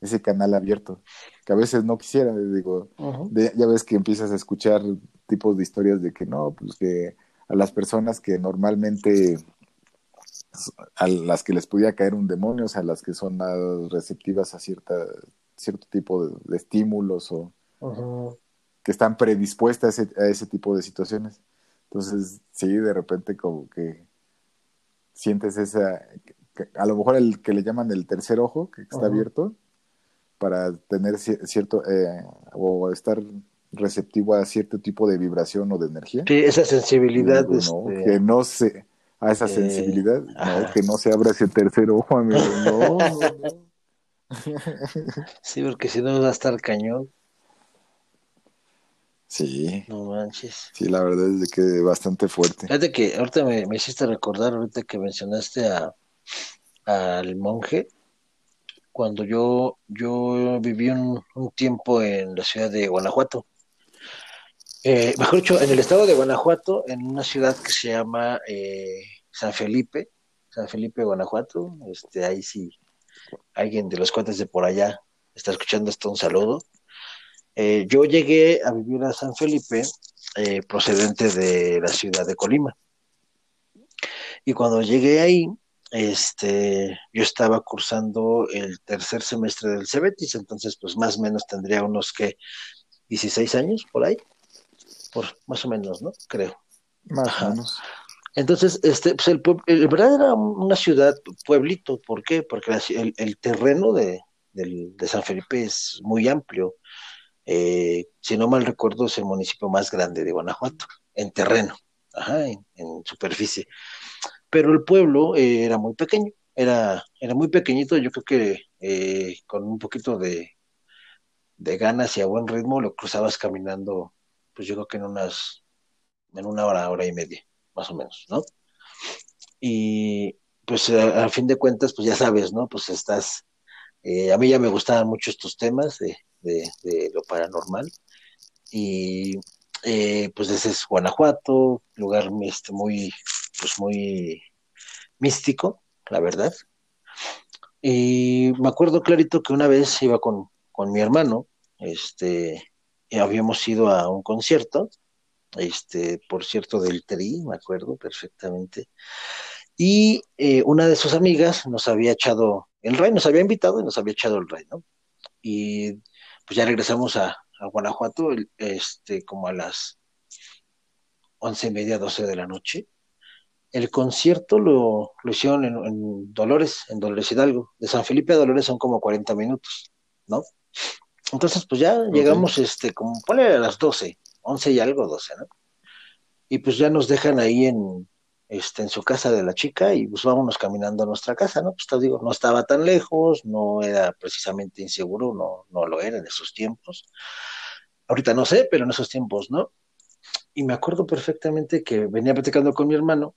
ese canal abierto, que a veces no quisiera, digo, ya ves que empiezas a escuchar tipos de historias de que no, pues que a las personas que normalmente a las que les podía caer un demonio, o sea, a las que son más receptivas a cierta, cierto tipo de, estímulos o que están predispuestas a ese, a ese, tipo de situaciones. Entonces, sí, de repente como que sientes esa, a lo mejor el que le llaman el tercer ojo, que está abierto, para tener cierto, eh, o estar receptivo a cierto tipo de vibración o de energía. Sí, esa sensibilidad. este... Que no se, a esa sensibilidad, no, que no se abra ese tercer ojo, amigo, no, (laughs) Sí, porque si no va a estar cañón. Sí. No manches. Sí, la verdad es de que bastante fuerte. Fíjate que ahorita me, me hiciste recordar, ahorita que mencionaste a al monje, cuando yo, yo viví un, tiempo en la ciudad de Guanajuato. Eh, mejor dicho, en el estado de Guanajuato, en una ciudad que se llama eh, San Felipe, San Felipe, Guanajuato. Este, ahí sí, alguien de los cuates de por allá está escuchando esto, un saludo. Eh, yo llegué a vivir a San Felipe procedente de la ciudad de Colima. Y cuando llegué ahí, este, yo estaba cursando el tercer semestre del Cebetis, entonces pues más o menos tendría unos que 16 años por ahí, por más o menos, ¿no? Creo. Más o menos. Entonces, este, pues el, el, verdad era una ciudad, pueblito, ¿por qué? Porque el, terreno de, de, San Felipe es muy amplio. Eh, si no mal recuerdo, es el municipio más grande de Guanajuato, en terreno, ajá, en superficie pero el pueblo eh, era muy pequeño, era, era muy pequeñito, yo creo que eh, con un poquito de, de ganas y a buen ritmo lo cruzabas caminando, pues yo creo que en unas, en una hora, hora y media, más o menos, ¿no? Y pues a, fin de cuentas, pues ya sabes, ¿no? Pues estás, eh, a mí ya me gustaban mucho estos temas de, de, de lo paranormal y pues ese es Guanajuato, lugar este, muy, pues muy místico, la verdad. Y me acuerdo clarito que una vez iba con, con mi hermano, este, y habíamos ido a un concierto, este, por cierto, del Tri, me acuerdo perfectamente. Y eh, una de sus amigas nos había echado el rey, nos había invitado y nos había echado el rey, ¿no? Y pues ya regresamos a, a Guanajuato, este, como a las once y media, doce de la noche el concierto lo, lo hicieron en, Dolores, en Dolores Hidalgo. De San Felipe a Dolores son como 40 minutos, ¿no? Entonces, pues ya llegamos, este, como pone a las 12, 11 y algo, 12, ¿no? Y pues ya nos dejan ahí en, este, en su casa de la chica y pues vámonos caminando a nuestra casa, ¿no? Pues te digo, no estaba tan lejos, no era precisamente inseguro, no, no lo era en esos tiempos. Ahorita no sé, pero en esos tiempos, ¿no? Y me acuerdo perfectamente que venía platicando con mi hermano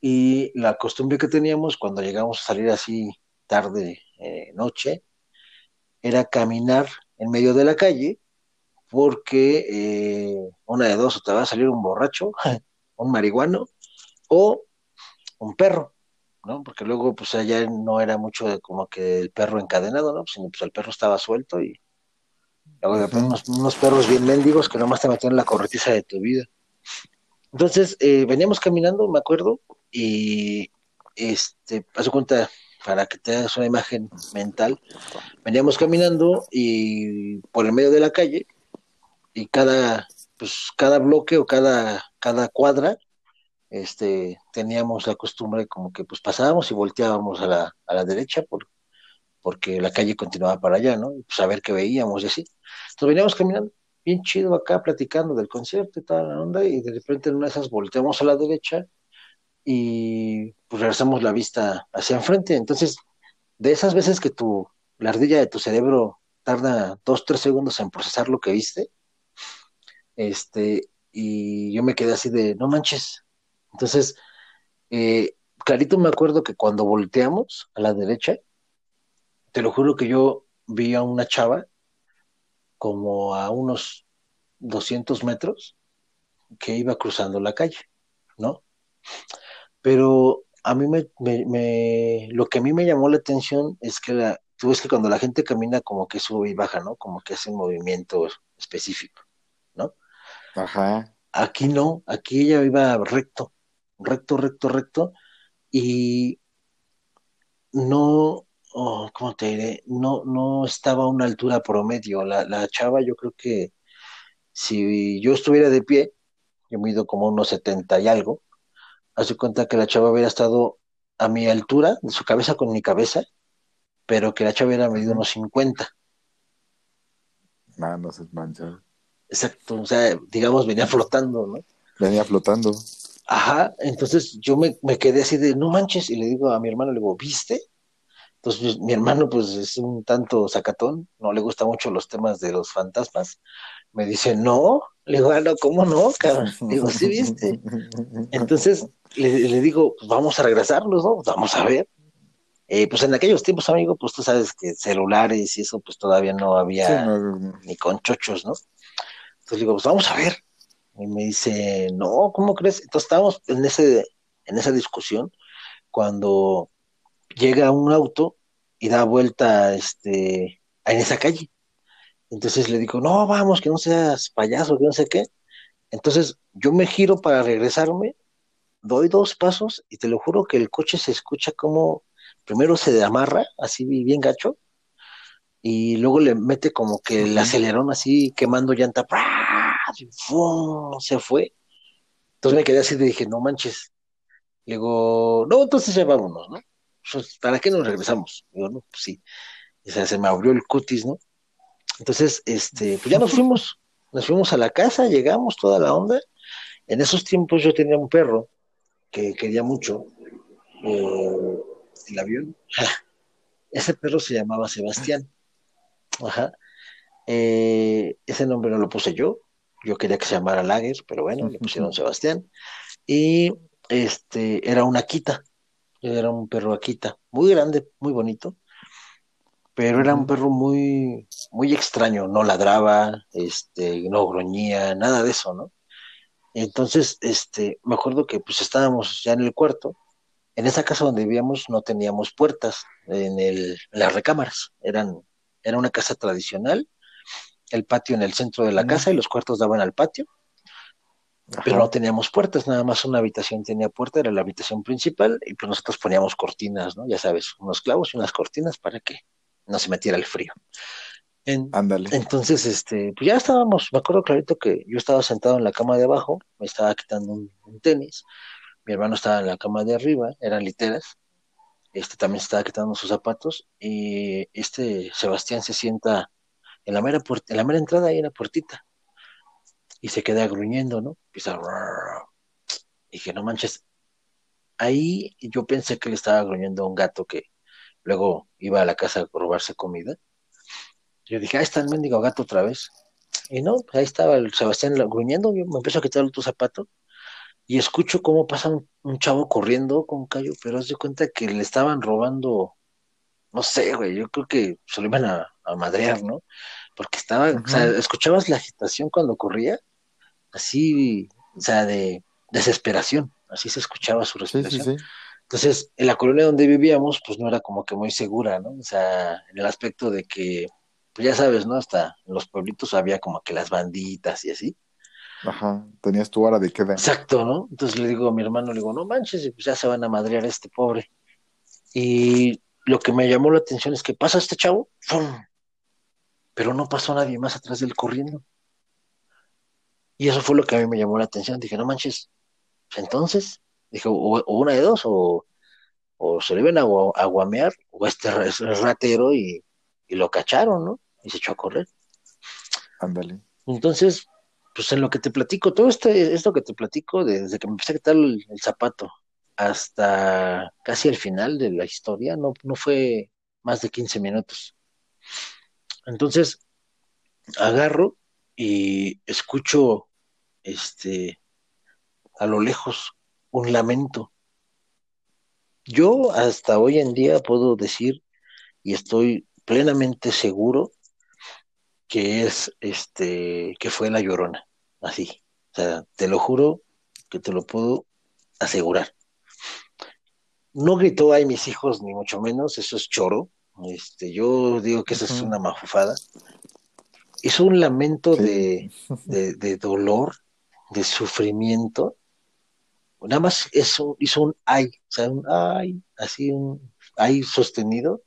y la costumbre que teníamos cuando llegamos a salir así tarde, eh, noche, era caminar en medio de la calle porque eh, una de dos o te va a salir un borracho, (laughs) un marihuano o un perro, ¿no? Porque luego, pues allá no era mucho de como que el perro encadenado, ¿no? Sino pues el perro estaba suelto y luego había unos, unos, perros bien mendigos que nomás te metían la corretiza de tu vida. Entonces, eh, veníamos caminando, me acuerdo, y este, paso cuenta, para que te hagas una imagen mental, veníamos caminando y por el medio de la calle, y cada, pues, cada bloque o cada, cada cuadra este, teníamos la costumbre como que pues pasábamos y volteábamos a la, a la derecha por, porque la calle continuaba para allá, ¿no? Y pues a ver qué veíamos y así. Entonces veníamos caminando bien chido acá platicando del concierto y toda la onda y de repente en una de esas volteamos a la derecha y pues regresamos la vista hacia enfrente. Entonces, de esas veces que tu, la ardilla de tu cerebro tarda dos, tres segundos en procesar lo que viste, este, y yo me quedé así de, no manches, entonces, eh, clarito me acuerdo que cuando volteamos a la derecha, te lo juro que yo vi a una chava como a unos 200 metros que iba cruzando la calle, ¿no? Pero a mí me, me, lo que a mí me llamó la atención es que la, tú ves que cuando la gente camina como que sube y baja, ¿no? Como que hace un movimiento específico, ¿no? Ajá. Aquí no, aquí ella iba recto recto, recto, recto, y no, oh, ¿cómo te diré? No, no estaba a una altura promedio. La, la chava, yo creo que si yo estuviera de pie, yo mido como unos setenta y algo, hace cuenta que la chava hubiera estado a mi altura, de su cabeza con mi cabeza, pero que la chava hubiera medido unos cincuenta. Ah, no se mancha. Exacto, o sea, digamos, venía flotando, ¿no? Venía flotando. Ajá, entonces yo me, me, quedé así de, no manches, y le digo a mi hermano, le digo, ¿viste? Entonces pues, mi hermano pues es un tanto sacatón, no le gustan mucho los temas de los fantasmas. Me dice, no, le digo, ah, no, ¿cómo no, cabrón? (laughs) Le digo, sí, viste. Entonces le, le digo, pues vamos a regresarlos, ¿no? Vamos a ver. Eh, pues en aquellos tiempos, amigo, pues tú sabes que celulares y eso, pues todavía no había Sí, no, no. ni con chochos, ¿no? Entonces le digo, pues vamos a ver. Y me dice, no, ¿cómo crees? Entonces estábamos en, ese, en esa discusión cuando llega un auto y da vuelta este, en esa calle. Entonces le digo, no, vamos, que no seas payaso, que no sé qué. Entonces yo me giro para regresarme, doy dos pasos y te lo juro que el coche se escucha como primero se amarra, así bien gacho, y luego le mete como que el acelerón así quemando llanta, se fue. Entonces me quedé así y dije, no manches. Le digo, no, entonces ya vámonos, ¿no? Pues, ¿Para qué nos regresamos? Digo, no, pues sí. O sea, se me abrió el cutis, ¿no? Entonces, este, pues ya nos fuimos, nos fuimos a la casa, llegamos toda la onda. En esos tiempos yo tenía un perro que quería mucho, eh, el avión. Ese perro se llamaba Sebastián. Ajá. Eh, ese nombre no lo puse yo, yo quería que se llamara Lager, pero bueno, le pusieron Sebastián. Y este era una Akita, era un perro Akita, muy grande, muy bonito, pero era un perro muy, muy extraño, no ladraba, este, no gruñía, nada de eso, ¿no? Entonces, este, me acuerdo que pues estábamos ya en el cuarto, en esa casa donde vivíamos no teníamos puertas en, el, en las recámaras, eran, era una casa tradicional, el patio en el centro de la casa y los cuartos daban al patio, Ajá. pero no teníamos puertas, nada más una habitación tenía puerta, era la habitación principal, y pues nosotros poníamos cortinas, ¿no? Ya sabes, unos clavos y unas cortinas para que no se metiera el frío. En- Ándale. entonces, este, pues ya estábamos, me acuerdo clarito que yo estaba sentado en la cama de abajo, me estaba quitando un, un tenis, mi hermano estaba en la cama de arriba, eran literas, este también se estaba quitando sus zapatos, y este Sebastián se sienta en la mera puerta, en la mera entrada hay una puertita, y se queda gruñendo, ¿no? Empieza. Y dije, no manches, ahí yo pensé que le estaba gruñendo a un gato que luego iba a la casa a robarse comida. Yo dije, ahí está el mendigo gato otra vez. Y no, pues ahí estaba el Sebastián gruñendo, yo me empiezo a quitar el otro zapato y escucho cómo pasa un, un chavo corriendo con un callo, pero de cuenta que le estaban robando, no sé, güey, yo creo que se lo iban a, a madrear, ¿no? Porque estaba, o sea, escuchabas la agitación cuando corría, así, o sea, de desesperación, así se escuchaba su Sí, sí, respiración. sí. Entonces, en la colonia donde vivíamos, pues no era como que muy segura, ¿no? O sea, en el aspecto de que, pues ya sabes, ¿no? Hasta en los pueblitos había como que las banditas y así. Ajá, tenías tu hora de queda. Exacto, ¿no? Entonces le digo a mi hermano, le digo, no manches, pues ya se van a madrear a este pobre. Y lo que me llamó la atención es que pasa este chavo, ¡fum! pero no pasó nadie más atrás del corriendo. Y eso fue lo que a mí me llamó la atención. Dije, no manches, pues entonces, dije, o, una de dos, o, se le ven a, guamear, o este ratero y, y lo cacharon, ¿no? Y se echó a correr. Ándale. Entonces, pues en lo que te platico, todo este, esto que te platico, desde que me empecé a quitar el, zapato hasta casi el final de la historia, no, no fue más de 15 minutos. Entonces, agarro y escucho este a lo lejos un lamento. Yo hasta hoy en día puedo decir y estoy plenamente seguro que es este que fue la llorona así. O sea, te lo juro que te lo puedo asegurar. No gritó ay mis hijos, ni mucho menos, eso es choro. Este, yo digo que eso es una mafufada. Hizo un lamento (laughs) de, de, dolor, de sufrimiento. Nada más eso, hizo un ay, o sea, un ay, así un ay sostenido.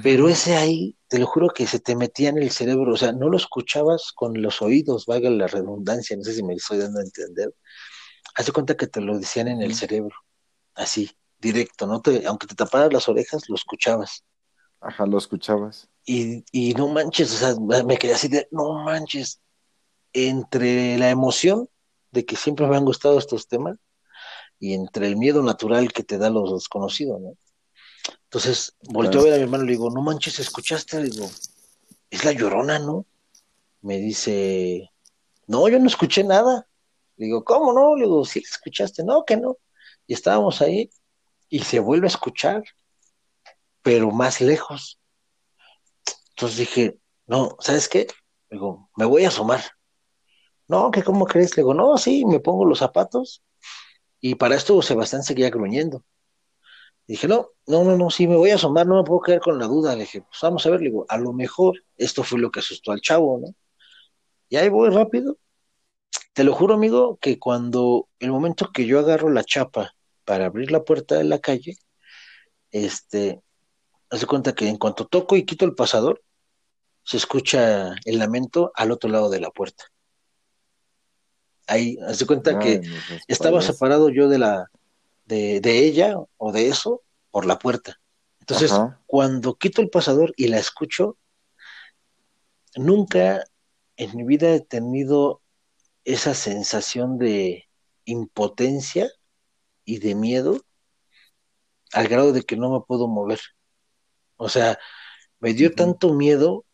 Pero ese ahí, te lo juro que se te metía en el cerebro, o sea, no lo escuchabas con los oídos, valga la redundancia, no sé si me estoy dando a entender. Haz de cuenta que te lo decían en el cerebro, así, directo, no te, aunque te taparas las orejas, lo escuchabas. Ajá, lo escuchabas. Y, y no manches, o sea, me quedé así de, no manches, entre la emoción de que siempre me han gustado estos temas y entre el miedo natural que te da lo desconocido, ¿no? Entonces, volteó a ver a mi hermano y le digo, no manches, ¿escuchaste? Le digo, es la llorona, ¿no? Me dice, no, yo no escuché nada. Le digo, ¿cómo no? Le digo, sí, escuchaste, no, que no. Y estábamos ahí y se vuelve a escuchar, pero más lejos. Entonces dije, no, ¿sabes qué? Le digo, me voy a asomar. No, que cómo crees? Le digo, no, sí, me pongo los zapatos. Y para esto Sebastián seguía gruñendo dije, no, no, no, no, si me voy a asomar, no me puedo quedar con la duda. Le dije, pues vamos a ver, le digo, a lo mejor esto fue lo que asustó al chavo, ¿no? Y ahí voy rápido. Te lo juro, amigo, que cuando el momento que yo agarro la chapa para abrir la puerta de la calle, este, hace cuenta que en cuanto toco y quito el pasador, se escucha el lamento al otro lado de la puerta. Ahí, hace cuenta que estaba separado yo de la, de, ella o de eso por la puerta. Entonces, cuando quito el pasador y la escucho, nunca en mi vida he tenido esa sensación de impotencia y de miedo al grado de que no me puedo mover. O sea, me dio tanto miedo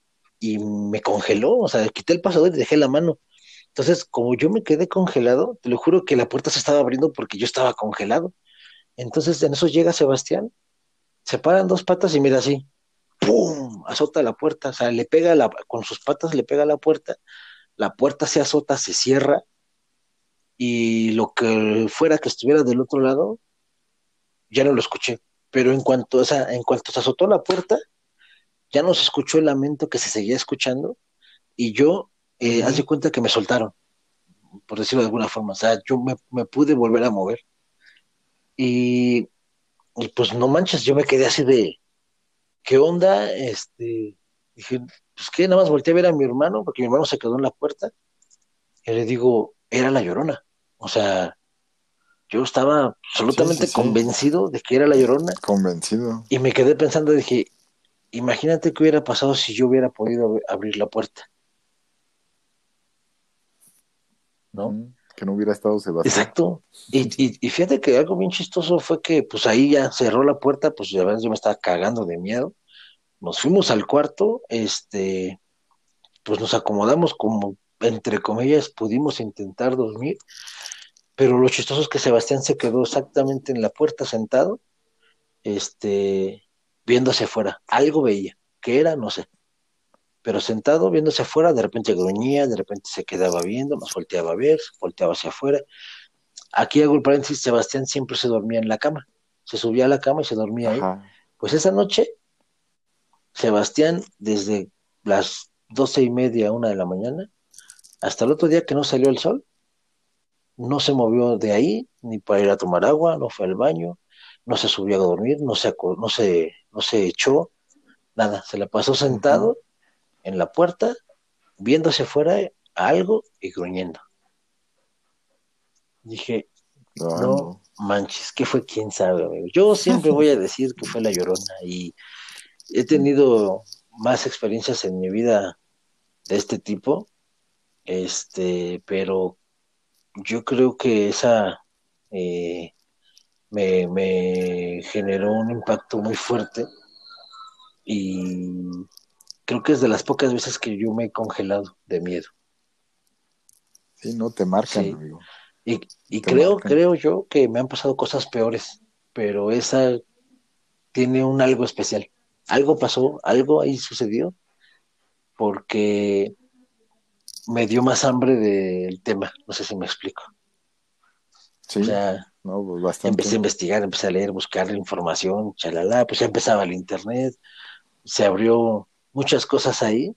y me congeló, o sea, quité el pasador y dejé la mano. Entonces, como yo me quedé congelado, te lo juro que la puerta se estaba abriendo porque yo estaba congelado. Entonces en eso llega Sebastián, se paran dos patas y mira así, ¡pum! azota la puerta, o sea, le pega la, con sus patas le pega la puerta, la puerta se azota, se cierra, y lo que fuera que estuviera del otro lado, ya no lo escuché. Pero en cuanto, o sea, en cuanto se azotó la puerta, ya no se escuchó el lamento que se seguía escuchando, y yo, eh, uh cuenta que me soltaron, por decirlo de alguna forma, o sea, yo me pude volver a mover. Y, pues no manches, yo me quedé así de, ¿qué onda? Este, dije, pues que nada más volteé a ver a mi hermano, porque mi hermano se quedó en la puerta, y le digo, era la llorona. O sea, yo estaba absolutamente convencido de que era la llorona. Convencido. Y me quedé pensando, dije, imagínate qué hubiera pasado si yo hubiera podido abrir la puerta. ¿No? Que no hubiera estado Sebastián. Exacto. Y, y, fíjate que algo bien chistoso fue que pues ahí ya cerró la puerta, pues ya ves, yo me estaba cagando de miedo. Nos fuimos al cuarto, este, pues nos acomodamos como, entre comillas, pudimos intentar dormir, pero lo chistoso es que Sebastián se quedó exactamente en la puerta sentado, este, viendo hacia afuera. Algo veía. ¿Qué era? No sé pero sentado viéndose afuera, de repente gruñía, de repente se quedaba viendo, nos volteaba a ver, volteaba hacia afuera. aquí hago el paréntesis, Sebastián siempre se dormía en la cama, se subía a la cama y se dormía ahí. Pues esa noche, Sebastián, desde las doce y media, una de la mañana, hasta el otro día que no salió el sol, no se movió de ahí, ni para ir a tomar agua, no fue al baño, no se subió a dormir, no se, no se, no se echó, nada, se la pasó sentado en la puerta, viéndose fuera a algo y gruñendo. Dije, no, manches, ¿qué fue? ¿Quién sabe? Amigo? Yo siempre voy a decir que fue la llorona y he tenido más experiencias en mi vida de este tipo, este, pero yo creo que esa eh, me, me generó un impacto muy fuerte y creo que es de las pocas veces que yo me he congelado de miedo. Sí, no te marcan, amigo. Y, y creo, creo yo que me han pasado cosas peores, pero esa tiene un algo especial. Algo pasó, algo ahí sucedió, porque me dio más hambre del tema. No sé si me explico. Sí. O sea, no, pues bastante. empecé a investigar, empecé a leer, buscar información, chalala, pues ya empezaba el internet, se abrió muchas cosas ahí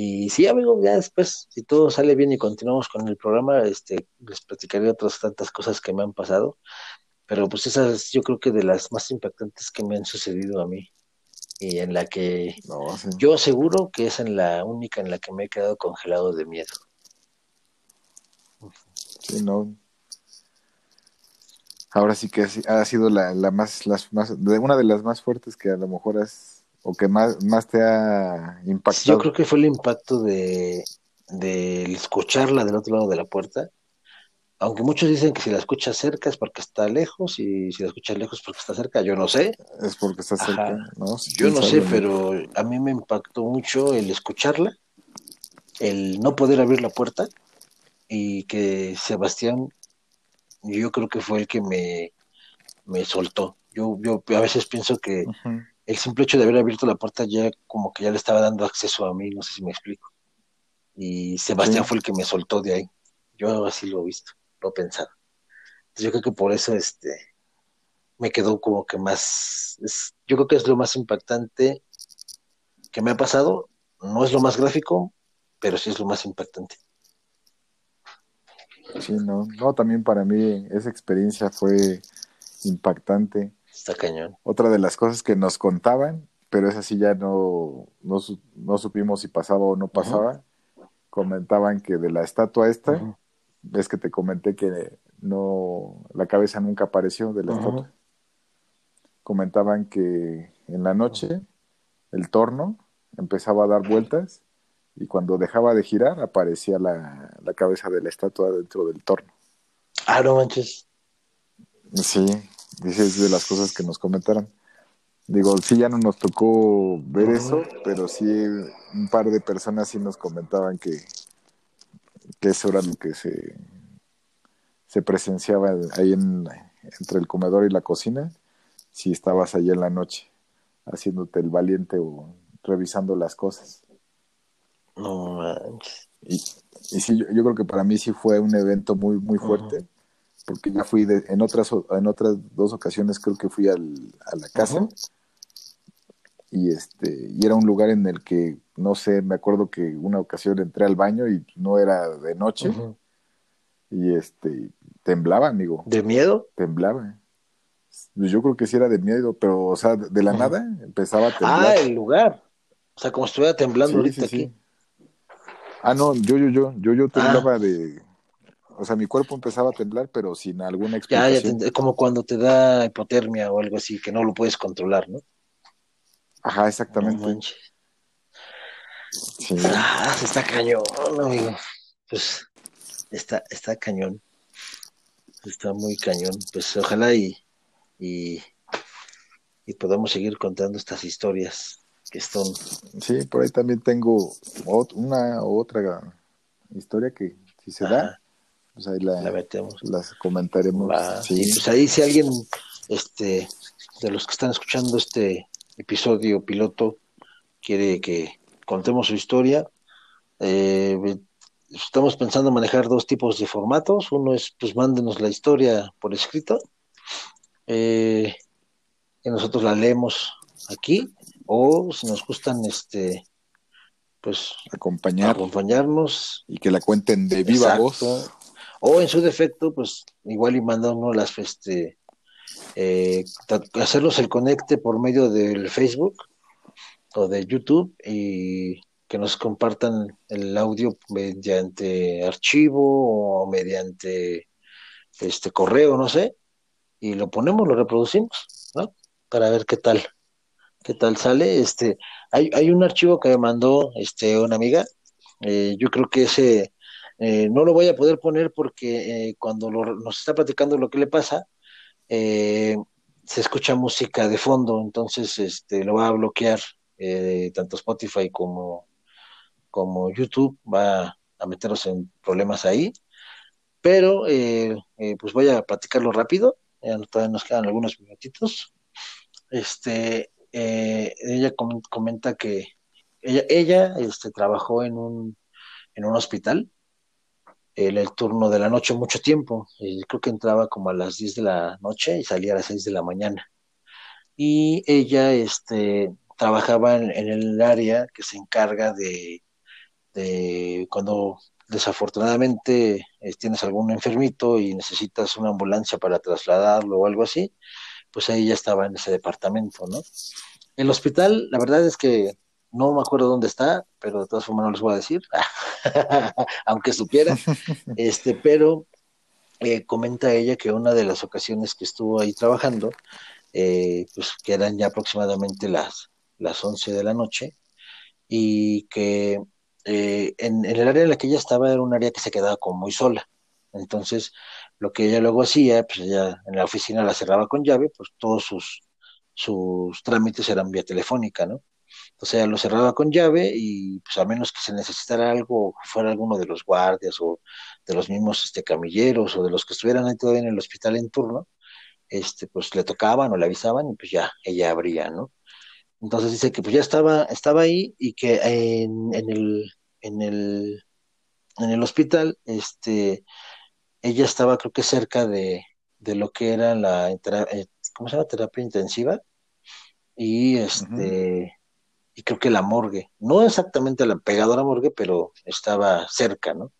y sí, amigo, ya después, si todo sale bien y continuamos con el programa, este, les platicaré otras tantas cosas que me han pasado. Pero pues esas yo creo que de las más impactantes que me han sucedido a mí. Y en la que yo aseguro que es en la única en la que me he quedado congelado de miedo. Sí, no. Ahora sí que ha sido la, la más, las más, una de las más fuertes que a lo mejor has o que más, más te ha impactado? Yo creo que fue el impacto de, de escucharla del otro lado de la puerta. Aunque muchos dicen que si la escuchas cerca es porque está lejos y si la escuchas lejos es porque está cerca, yo no sé. Es porque está cerca, ¿no? yo no sé, pero a mí me impactó mucho el escucharla, el no poder abrir la puerta y que Sebastián, yo creo que fue el que me, me soltó. Yo, yo a veces pienso que el simple hecho de haber abierto la puerta ya como que ya le estaba dando acceso a mí, no sé si me explico. Y Sebastián fue el que me soltó de ahí. Yo así lo he visto, lo he pensado. Entonces yo creo que por eso este me quedó como que más, yo creo que es lo más impactante que me ha pasado. No es lo más gráfico, pero sí es lo más impactante. Sí, no, no, también para mí esa experiencia fue impactante Está cañón. Otra de las cosas que nos contaban, pero esa sí ya no, no, supimos si pasaba o no pasaba, comentaban que de la estatua esta, ves que te comenté que no, la cabeza nunca apareció de la estatua. Comentaban que en la noche el torno empezaba a dar vueltas y cuando dejaba de girar aparecía la, la cabeza de la estatua dentro del torno. Ah, no manches. Sí, Dice, es de las cosas que nos comentaron. Digo, sí, ya no nos tocó ver eso, pero sí un par de personas sí nos comentaban que, que eso era lo que se, se presenciaba ahí en, entre el comedor y la cocina, si estabas allí en la noche, haciéndote el valiente o revisando las cosas. No manches. Y, y sí, yo, yo, creo que para mí sí fue un evento muy, muy fuerte porque ya fui en otras en otras dos ocasiones creo que fui al, a la casa. Y este y era un lugar en el que no sé me acuerdo que una ocasión entré al baño y no era de noche. Y este temblaba amigo. De miedo temblaba. Pues yo creo que sí era de miedo pero o sea de la nada empezaba a temblar. ah el lugar. O sea como estuviera temblando ahorita aquí. Ah no yo yo yo yo yo temblaba ah. de o sea, mi cuerpo empezaba a temblar, pero sin alguna explicación. Ya, ya como cuando te da hipotermia o algo así, que no lo puedes controlar, ¿no? Ajá, exactamente. sí. Ah, está cañón, amigo. Pues está, está cañón. Está muy cañón. Pues ojalá y, y, y podamos seguir contando estas historias que son. Sí, por ahí también tengo una otra historia que si se da, pues ahí la, metemos. las comentaremos. sí. pues ahí si alguien este de los que están escuchando este episodio piloto quiere que contemos su historia, eh, estamos pensando manejar dos tipos de formatos. Uno es, pues, mándenos la historia por escrito. Eh, y nosotros la leemos aquí. O si nos gustan, este, pues, Acompañar acompañarnos. y que la cuenten de viva Exacto. voz. O en su defecto, pues, igual y mandarnos las, este, eh, hacernos el conecte por medio del Facebook o de YouTube y que nos compartan el audio mediante archivo o mediante este correo, no sé, y lo ponemos, lo reproducimos, ¿no? Para ver qué tal, qué tal sale. Este, hay, hay un archivo que me mandó este una amiga. eh, yo creo que ese eh, no lo voy a poder poner porque eh, cuando nos está platicando lo que le pasa, eh, se escucha música de fondo, entonces este, lo va a bloquear tanto Spotify como, como YouTube, va a meternos en problemas ahí, pero pues voy a platicarlo rápido, todavía nos quedan algunos minutitos. Este, ella com- comenta que ella, ella este, trabajó en un, en un hospital el, el turno de la noche mucho tiempo. Y creo que entraba como a las 10 de la noche y salía a las 6 de la mañana. Y ella este, trabajaba en, el área que se encarga de, cuando desafortunadamente eh, tienes algún enfermito y necesitas una ambulancia para trasladarlo o algo así, pues ya estaba en ese departamento, ¿no? El hospital, la verdad es que no me acuerdo dónde está, pero de todas formas no les voy a decir, (laughs) aunque supiera, (laughs) este, pero eh, comenta ella que una de las ocasiones que estuvo ahí trabajando, eh, pues que eran ya aproximadamente las, las 11 de la noche, y que eh, en, en el área en la que ella estaba era un área que se quedaba como muy sola. Entonces, lo que ella luego hacía, pues ella en la oficina la cerraba con llave, pues todos sus, sus trámites eran vía telefónica, ¿no? Entonces ella lo cerraba con llave y pues a menos que se necesitara algo, fuera alguno de los guardias o de los mismos este, camilleros o de los que estuvieran ahí todavía en el hospital en turno, este, pues le tocaban o le avisaban y pues ya ella abría, ¿no? Entonces dice que pues ya estaba, estaba ahí y que en, en el, en el, en el hospital, este, ella estaba creo que cerca de, de lo que era la, eh, ¿cómo se llama? Terapia intensiva y este, y creo que la morgue, no exactamente la pegada a la morgue, pero estaba cerca, ¿no?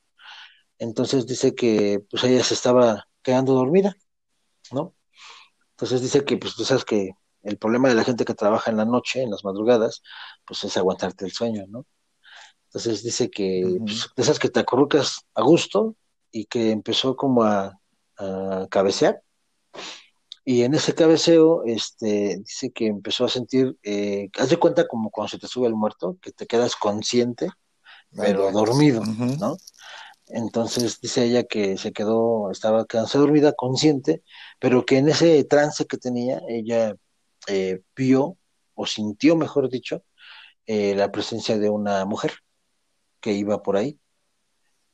Entonces dice que pues ella se estaba quedando dormida, ¿no? Entonces dice que pues tú sabes que el problema de la gente que trabaja en la noche, en las madrugadas, pues es aguantarte el sueño, ¿no? Entonces dice que pues, de esas que te acurrucas a gusto y que empezó como a, a cabecear. Y en ese cabeceo, este, dice que empezó a sentir, eh, haz de cuenta como cuando se te sube el muerto, que te quedas consciente, pero Ah, ya. dormido. ¿no? Entonces dice ella que se quedó, estaba quedándose dormida, consciente, pero que en ese trance que tenía, ella eh, vio, o sintió, mejor dicho, eh, la presencia de una mujer que iba por ahí.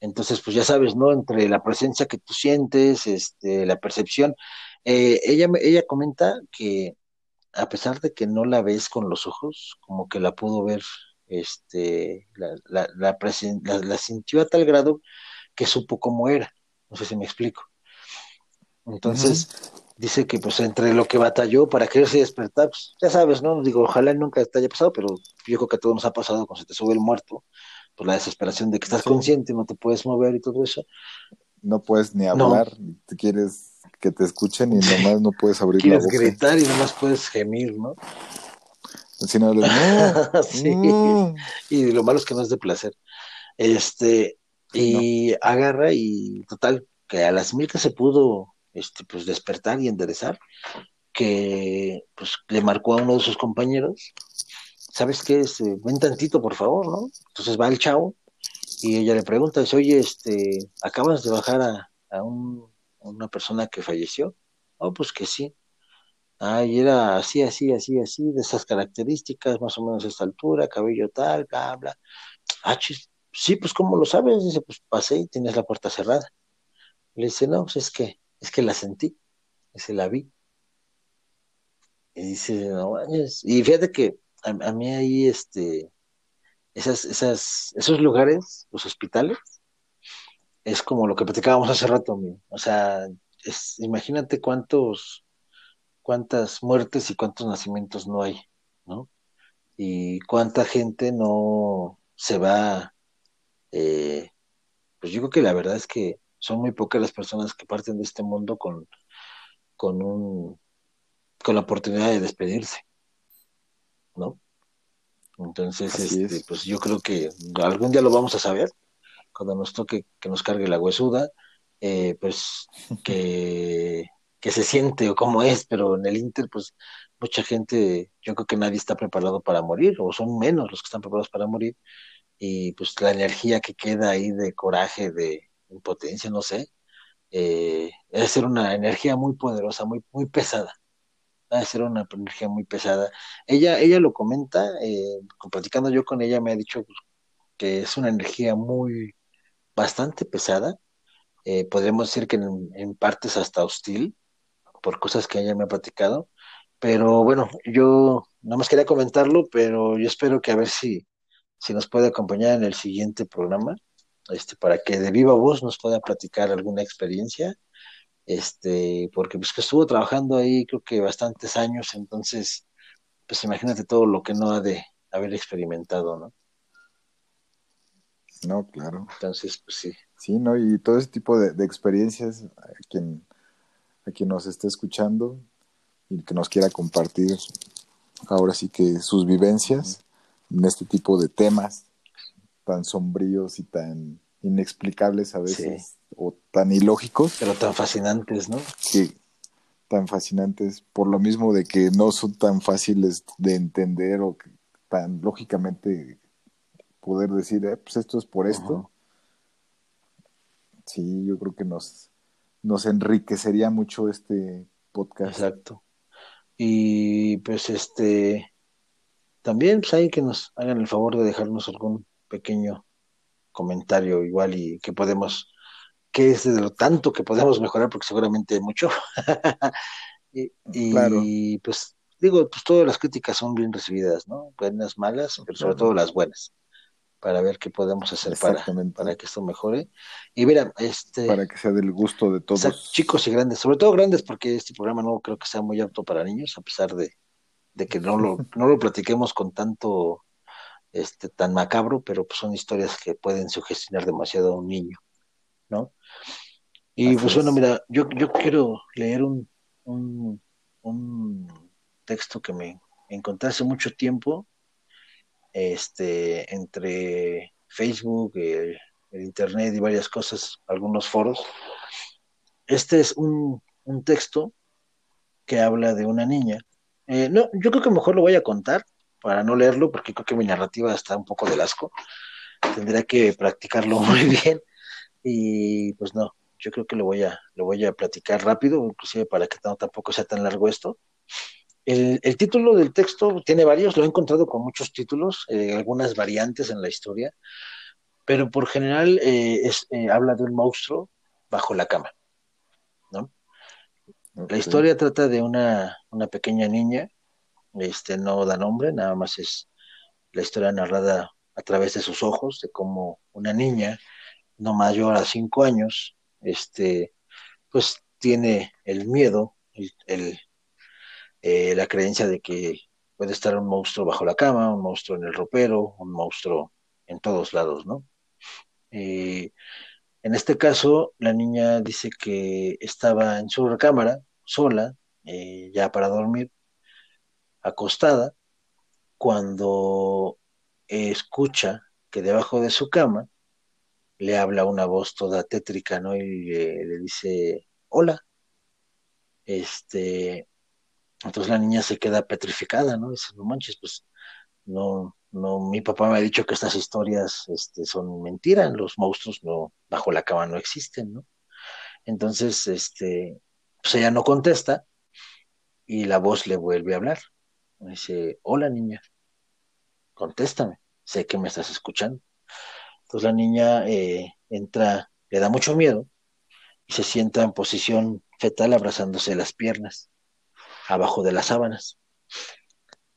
Entonces, pues ya sabes, ¿no? Entre la presencia que tú sientes, este, la percepción. eh, ella, me- ella comenta que a pesar de que no la ves con los ojos, como que la pudo ver, este, la, la, la, presen- la- la sintió a tal grado que supo cómo era. No sé si me explico. Entonces, dice que pues entre lo que batalló para quererse despertar, pues ya sabes, ¿no? Digo, ojalá nunca te haya pasado, pero yo creo que a todos nos ha pasado cuando se te sube el muerto, pues la desesperación de que estás Sí. consciente, no te puedes mover y todo eso. No puedes ni No. hablar, te quieres que te escuchen y nomás no puedes abrir la Quieres boca. gritar y nomás puedes gemir, ¿no? Si no, (laughs) no, Sí. no. Y lo malo es que no es de placer. Este, y agarra y total, que a las mil que se pudo este, pues despertar y enderezar, que pues le marcó a uno de sus compañeros, ¿sabes qué? Este, ven tantito, por favor, ¿no? Entonces va el chavo y ella le pregunta, dice, oye, este, ¿acabas de bajar a, a un- a una persona que falleció? Oh, pues que sí. Ah, y era así, así, así, así, de esas características, más o menos esta altura, cabello tal, bla, bla. Ah, chis, sí, pues ¿cómo lo sabes? Dice, pues pasé y tienes la puerta cerrada. Le dice, no, pues es que, es que la sentí, se la vi. Y dice, no manches. Y fíjate que a, mí ahí, este, esas, esas, esos lugares, los hospitales, es como lo que platicábamos hace rato, o sea, es, imagínate cuántos, cuántas muertes y cuántos nacimientos no hay, ¿no? Y cuánta gente no se va, eh, pues yo creo que la verdad es que son muy pocas las personas que parten de este mundo con, con un, con la oportunidad de despedirse, ¿no? Entonces, este, pues yo creo que algún día lo vamos a saber, cuando nos toque que nos cargue la huesuda, eh, pues (laughs) que, que se siente o cómo es, pero en el Inter, pues mucha gente, yo creo que nadie está preparado para morir, o son menos los que están preparados para morir, y pues la energía que queda ahí de coraje, de impotencia, no sé, eh, debe ser una energía muy poderosa, muy, muy pesada. Debe ser una energía muy pesada. Ella, ella lo comenta, eh, platicando yo con ella, me ha dicho que es una energía muy, bastante pesada. Eh, podríamos decir que en, partes hasta hostil, por cosas que ella me ha platicado. Pero bueno, yo no más quería comentarlo, pero yo espero que a ver si, si nos puede acompañar en el siguiente programa, este, para que de viva voz nos pueda platicar alguna experiencia, este, porque pues que estuvo trabajando ahí creo que bastantes años, entonces, pues imagínate todo lo que no ha de haber experimentado, ¿no? No, claro. Entonces, pues sí. Sí, ¿no? Y todo ese tipo de, experiencias, a quien, a quien nos esté escuchando y que nos quiera compartir ahora sí que sus vivencias en este tipo de temas tan sombríos y tan inexplicables a veces o tan ilógicos. Pero tan fascinantes, ¿no? Que tan fascinantes por lo mismo de que no son tan fáciles de entender o tan lógicamente poder decir, eh, pues esto es por esto. Sí, yo creo que nos, nos enriquecería mucho este podcast. Exacto. Y pues este, también pues hay que nos hagan el favor de dejarnos algún pequeño comentario igual y que podemos, que es de lo tanto que podemos mejorar, porque seguramente hay mucho. (laughs) y, y pues digo, pues todas las críticas son bien recibidas, ¿no? Buenas, malas, pero sobre todo las buenas para ver qué podemos hacer para, para que esto mejore. Y mira, este... Para que sea del gusto de todos. chicos y grandes, sobre todo grandes, porque este programa no creo que sea muy apto para niños, a pesar de, que no lo, (laughs) no lo platiquemos con tanto, este, tan macabro, pero pues son historias que pueden sugestionar demasiado a un niño, ¿no? Y pues bueno, mira, yo, yo quiero leer un, un, un texto que me encontré hace mucho tiempo, este, entre Facebook, el, Internet y varias cosas, algunos foros. Este es un, texto que habla de una niña. Eh, no, yo creo que mejor lo voy a contar para no leerlo, porque creo que mi narrativa está un poco del asco. Tendría que practicarlo (laughs) muy bien. Y pues no, yo creo que lo voy a, lo voy a platicar rápido, inclusive para que tampoco sea tan largo esto. El, título del texto tiene varios, lo he encontrado con muchos títulos, eh, algunas variantes en la historia, pero por general eh, es, eh, habla de un monstruo bajo la cama. ¿no? La historia trata de una, una, pequeña niña, este, no da nombre, nada más es la historia narrada a través de sus ojos, de cómo una niña no mayor a cinco años, este, pues tiene el miedo, el eh, la creencia de que puede estar un monstruo bajo la cama, un monstruo en el ropero, un monstruo en todos lados, ¿no? Eh, en este caso, la niña dice que estaba en su recámara, sola, eh, ya para dormir, acostada, cuando escucha que debajo de su cama le habla una voz toda tétrica, ¿no? Y le dice, hola. Este, entonces la niña se queda petrificada, ¿no? Dice, no manches, pues no, no, mi papá me ha dicho que estas historias este, son mentiras, los monstruos no, bajo la cama no existen, ¿no? Entonces, este, pues ella no contesta y la voz le vuelve a hablar. Dice, hola niña, contéstame, sé que me estás escuchando. Entonces la niña eh, entra, le da mucho miedo y se sienta en posición fetal abrazándose las piernas abajo de las sábanas.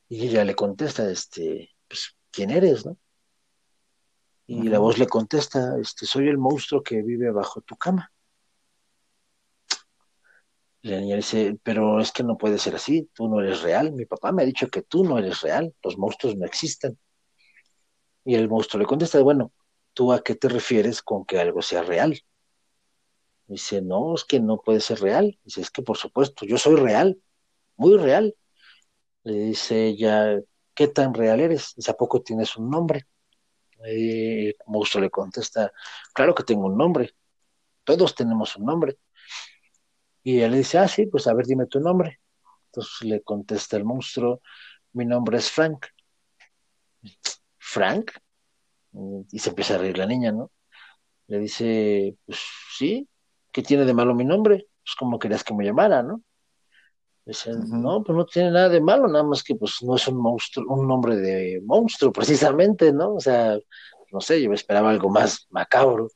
Y ella le contesta, este, pues, ¿quién eres, no? Y la voz le contesta, este, soy el monstruo que vive bajo tu cama. La niña dice, pero es que no puede ser así, tú no eres real. Mi papá me ha dicho que tú no eres real, los monstruos no existen. Y el monstruo le contesta, bueno, ¿tú a qué te refieres con que algo sea real? Dice, no, es que no puede ser real. Dice, es que por supuesto, yo soy real, muy real. Le dice ella, ¿qué tan real eres? Dice, ¿a poco tienes un nombre? Y el monstruo le contesta, claro que tengo un nombre, todos tenemos un nombre. Y ella le dice, ah, sí, pues a ver, dime tu nombre. Entonces le contesta el monstruo, mi nombre es Frank. ¿Frank? Y se empieza a reír la niña, ¿no? Le dice, pues sí, ¿qué tiene de malo mi nombre? Pues como querías que me llamara, ¿no? Dice, no, pues no tiene nada de malo, nada más que pues no es un monstruo, un nombre de monstruo, precisamente, ¿no? O sea, no sé, yo me esperaba algo más macabro.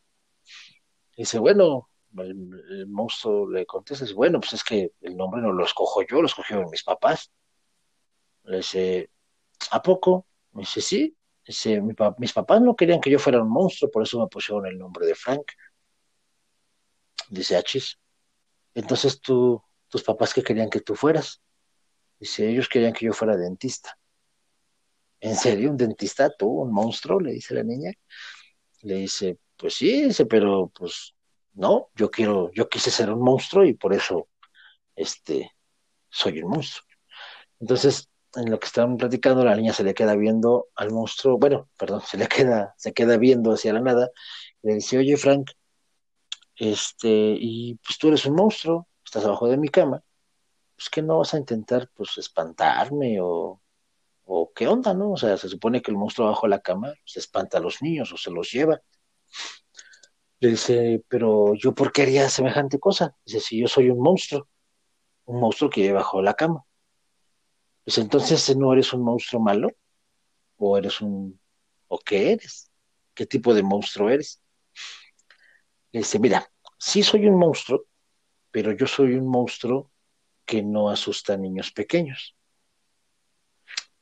Dice, bueno, el, monstruo le contesta, bueno, pues es que el nombre no lo escojo yo, lo escogieron mis papás. Le dice, ¿a poco? Me dice, sí. Dice, mis papás no querían que yo fuera un monstruo, por eso me pusieron el nombre de Frank. Dice Achis. Entonces tú, tus papás que querían que tú fueras. Dice, ellos querían que yo fuera dentista. ¿En serio? ¿Un dentista? ¿Tú? ¿Un monstruo? Le dice la niña. Le dice, pues sí, dice, pero pues no, yo quiero, yo quise ser un monstruo y por eso, este, soy un monstruo. Entonces, en lo que estaban platicando, la niña se le queda viendo al monstruo, bueno, perdón, se le queda, se queda viendo hacia la nada, y le dice, oye Frank, este, y pues tú eres un monstruo, estás abajo de mi cama, pues que no vas a intentar, pues, espantarme o, o qué onda, ¿no? O sea, se supone que el monstruo abajo de la cama se espanta a los niños o se los lleva. Le dice, pero yo por qué haría semejante cosa? Dice, si yo soy un monstruo, un monstruo que vive bajo la cama. Pues entonces no eres un monstruo malo, o eres un, o qué eres, qué tipo de monstruo eres. Le dice, mira, sí soy un monstruo, pero yo soy un monstruo que no asusta a niños pequeños.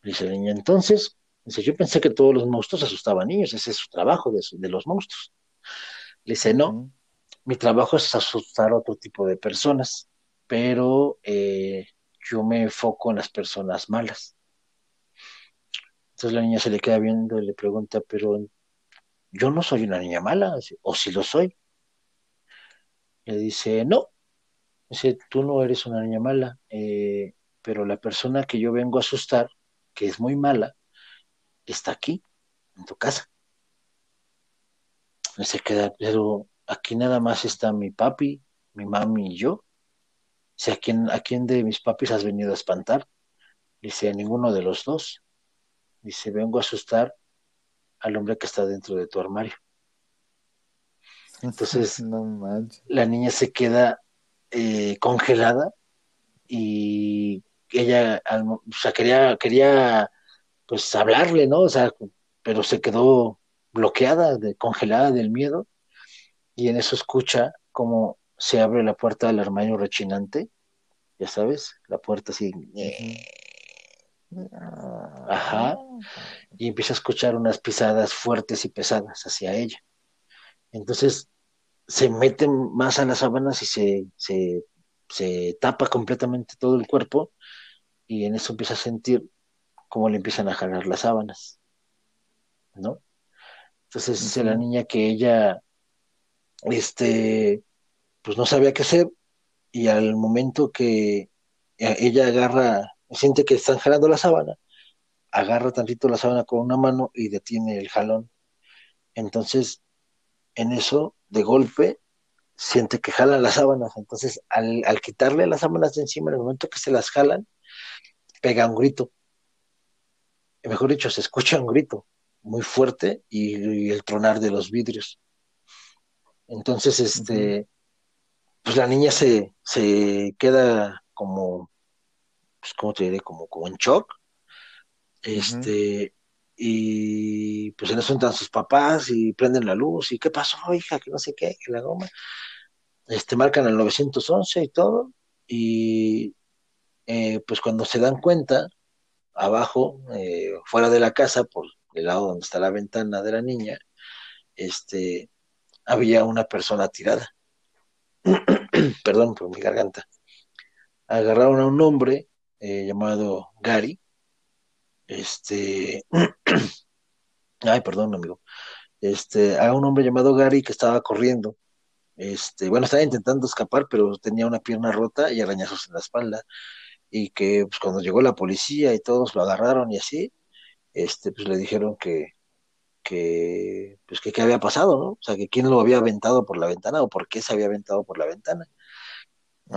Dice la niña, entonces, dice, yo pensé que todos los monstruos asustaban a niños, ese es su trabajo de, de los monstruos. Le dice, no, mi trabajo es asustar a otro tipo de personas, pero eh, yo me enfoco en las personas malas. Entonces la niña se le queda viendo y le pregunta, pero yo no soy una niña mala, o si lo soy. Le dice, no, dice, tú no eres una niña mala, eh, pero la persona que yo vengo a asustar, que es muy mala, está aquí, en tu casa se queda, pero aquí nada más está mi papi, mi mami y yo. Sea, ¿a quién, ¿a quién de mis papis has venido a espantar? Dice, a ninguno de los dos. Dice, vengo a asustar al hombre que está dentro de tu armario. Entonces, (laughs) la niña se queda eh, congelada y ella, o sea, quería, quería, pues, hablarle, ¿no? O sea, pero se quedó bloqueada, de, congelada del miedo, y en eso escucha como se abre la puerta del armario rechinante, ya sabes, la puerta así, ajá, y empieza a escuchar unas pisadas fuertes y pesadas hacia ella. Entonces se mete más a las sábanas y se, se, se tapa completamente todo el cuerpo. Y en eso empieza a sentir cómo le empiezan a jalar las sábanas, ¿no? Entonces dice la niña que ella, este, pues no sabía qué hacer y al momento que ella agarra, siente que están jalando la sábana, agarra tantito la sábana con una mano y detiene el jalón. Entonces, en eso, de golpe, siente que jalan las sábanas. Entonces, al, al quitarle las sábanas de encima, en el momento que se las jalan, pega un grito. Mejor dicho, se escucha un grito muy fuerte y, el tronar de los vidrios. Entonces, este, pues la niña se, se queda como, pues, ¿cómo te diré? Como, como en shock. Este, y pues en eso entran sus papás y prenden la luz. ¿Y qué pasó, hija? Que no sé qué, que la goma. Este, marcan el 911 y todo. Y eh, pues cuando se dan cuenta, abajo, eh, fuera de la casa, por el lado donde está la ventana de la niña, este, había una persona tirada. (clears throat) Perdón por mi garganta. Agarraron a un hombre eh, llamado Gary. Este, (clears throat) ay, perdón, amigo. Este, a un hombre llamado Gary que estaba corriendo. Este, bueno, estaba intentando escapar, pero tenía una pierna rota y arañazos en la espalda. Y que pues, cuando llegó la policía y todos lo agarraron y así, este, pues le dijeron que, que, pues que qué había pasado, ¿no? O sea, que quién lo había aventado por la ventana o por qué se había aventado por la ventana.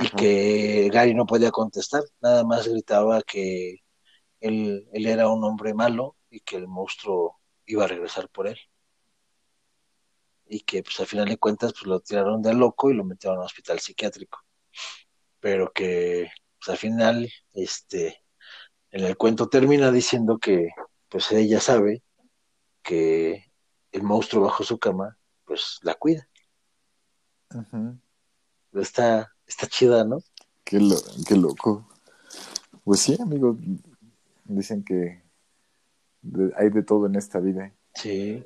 Y que Gary no podía contestar, nada más gritaba que él, él era un hombre malo y que el monstruo iba a regresar por él. Y que pues al final de cuentas pues lo tiraron de loco y lo metieron a un hospital psiquiátrico. Pero que pues al final, este, en el cuento termina diciendo que pues ella sabe que el monstruo bajo su cama, pues la cuida. Está, está chida, ¿no? Qué, qué loco. Pues sí, amigo, dicen que hay de todo en esta vida. Sí.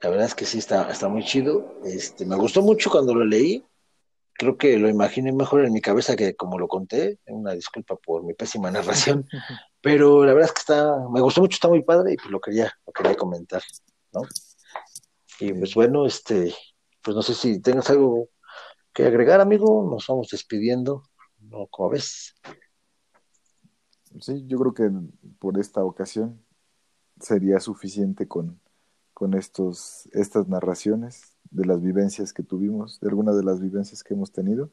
La verdad es que sí está, está muy chido. Este, me gustó mucho cuando lo leí. Creo que lo imaginé mejor en mi cabeza que como lo conté. Una disculpa por mi pésima narración. (laughs) Pero la verdad es que está, me gustó mucho, está muy padre y pues lo quería, lo quería comentar, ¿no? Y pues bueno, este, pues no sé si tengas algo que agregar, amigo, nos vamos despidiendo, ¿no? ¿Cómo ves? Sí, yo creo que por esta ocasión sería suficiente con, con estos, estas narraciones de las vivencias que tuvimos, de algunas de las vivencias que hemos tenido,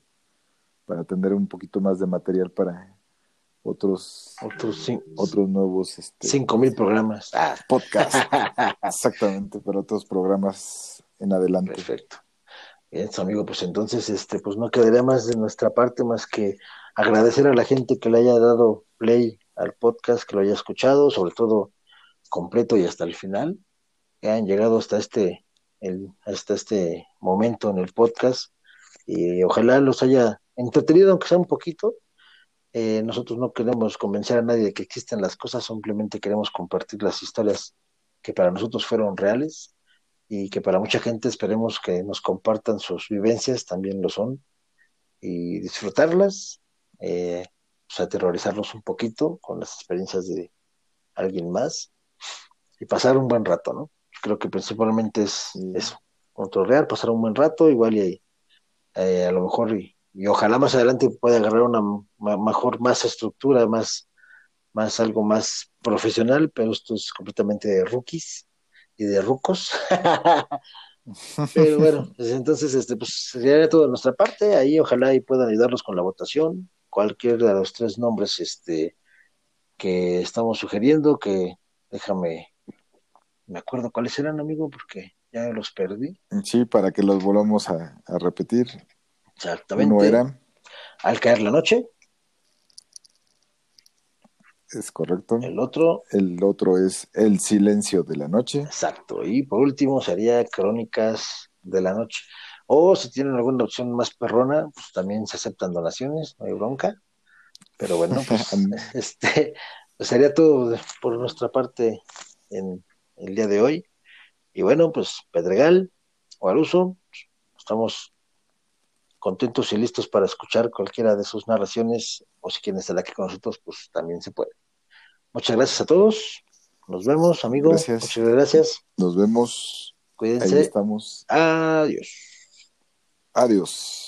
para tener un poquito más de material para otros otros, otros nuevos este, cinco mil programas. Ah. podcast. Exactamente para otros programas en adelante. Perfecto. Bien amigo pues entonces este pues no quedaría más de nuestra parte más que agradecer a la gente que le haya dado play al podcast que lo haya escuchado sobre todo completo y hasta el final que hayan llegado hasta este el, hasta este momento en el podcast y ojalá los haya entretenido aunque sea un poquito eh, nosotros no queremos convencer a nadie de que existen las cosas, simplemente queremos compartir las historias que para nosotros fueron reales y que para mucha gente esperemos que nos compartan sus vivencias, también lo son, y disfrutarlas, eh, pues aterrorizarlos un poquito con las experiencias de alguien más y pasar un buen rato, ¿no? Creo que principalmente es eso, controlar, pasar un buen rato, igual y eh, a lo mejor y y ojalá más adelante pueda agarrar una mejor, más estructura, más, más algo más profesional, pero esto es completamente de rookies y de rucos. (laughs) pero bueno, pues entonces este pues sería todo de nuestra parte, ahí ojalá y puedan ayudarnos con la votación, cualquier de los tres nombres este que estamos sugiriendo, que déjame me acuerdo cuáles eran, amigo, porque ya los perdí. Sí, para que los volvamos a repetir. Exactamente. Uno era. Al caer la noche. Es correcto. El otro. El otro es El silencio de la noche. Exacto. Y por último sería Crónicas de la noche. O si tienen alguna opción más perrona, pues también se aceptan donaciones, no hay bronca. Pero bueno, pues, (laughs) (laughs) este pues sería todo por nuestra parte en el día de hoy. Y bueno, pues Pedregal, Guaruso, estamos contentos y listos para escuchar cualquiera de sus narraciones o si quieren estar aquí con nosotros, pues también se puede. Muchas gracias a todos. Nos vemos, amigos. Muchas gracias. Nos vemos. Cuídense. Ahí estamos. Adiós. Adiós.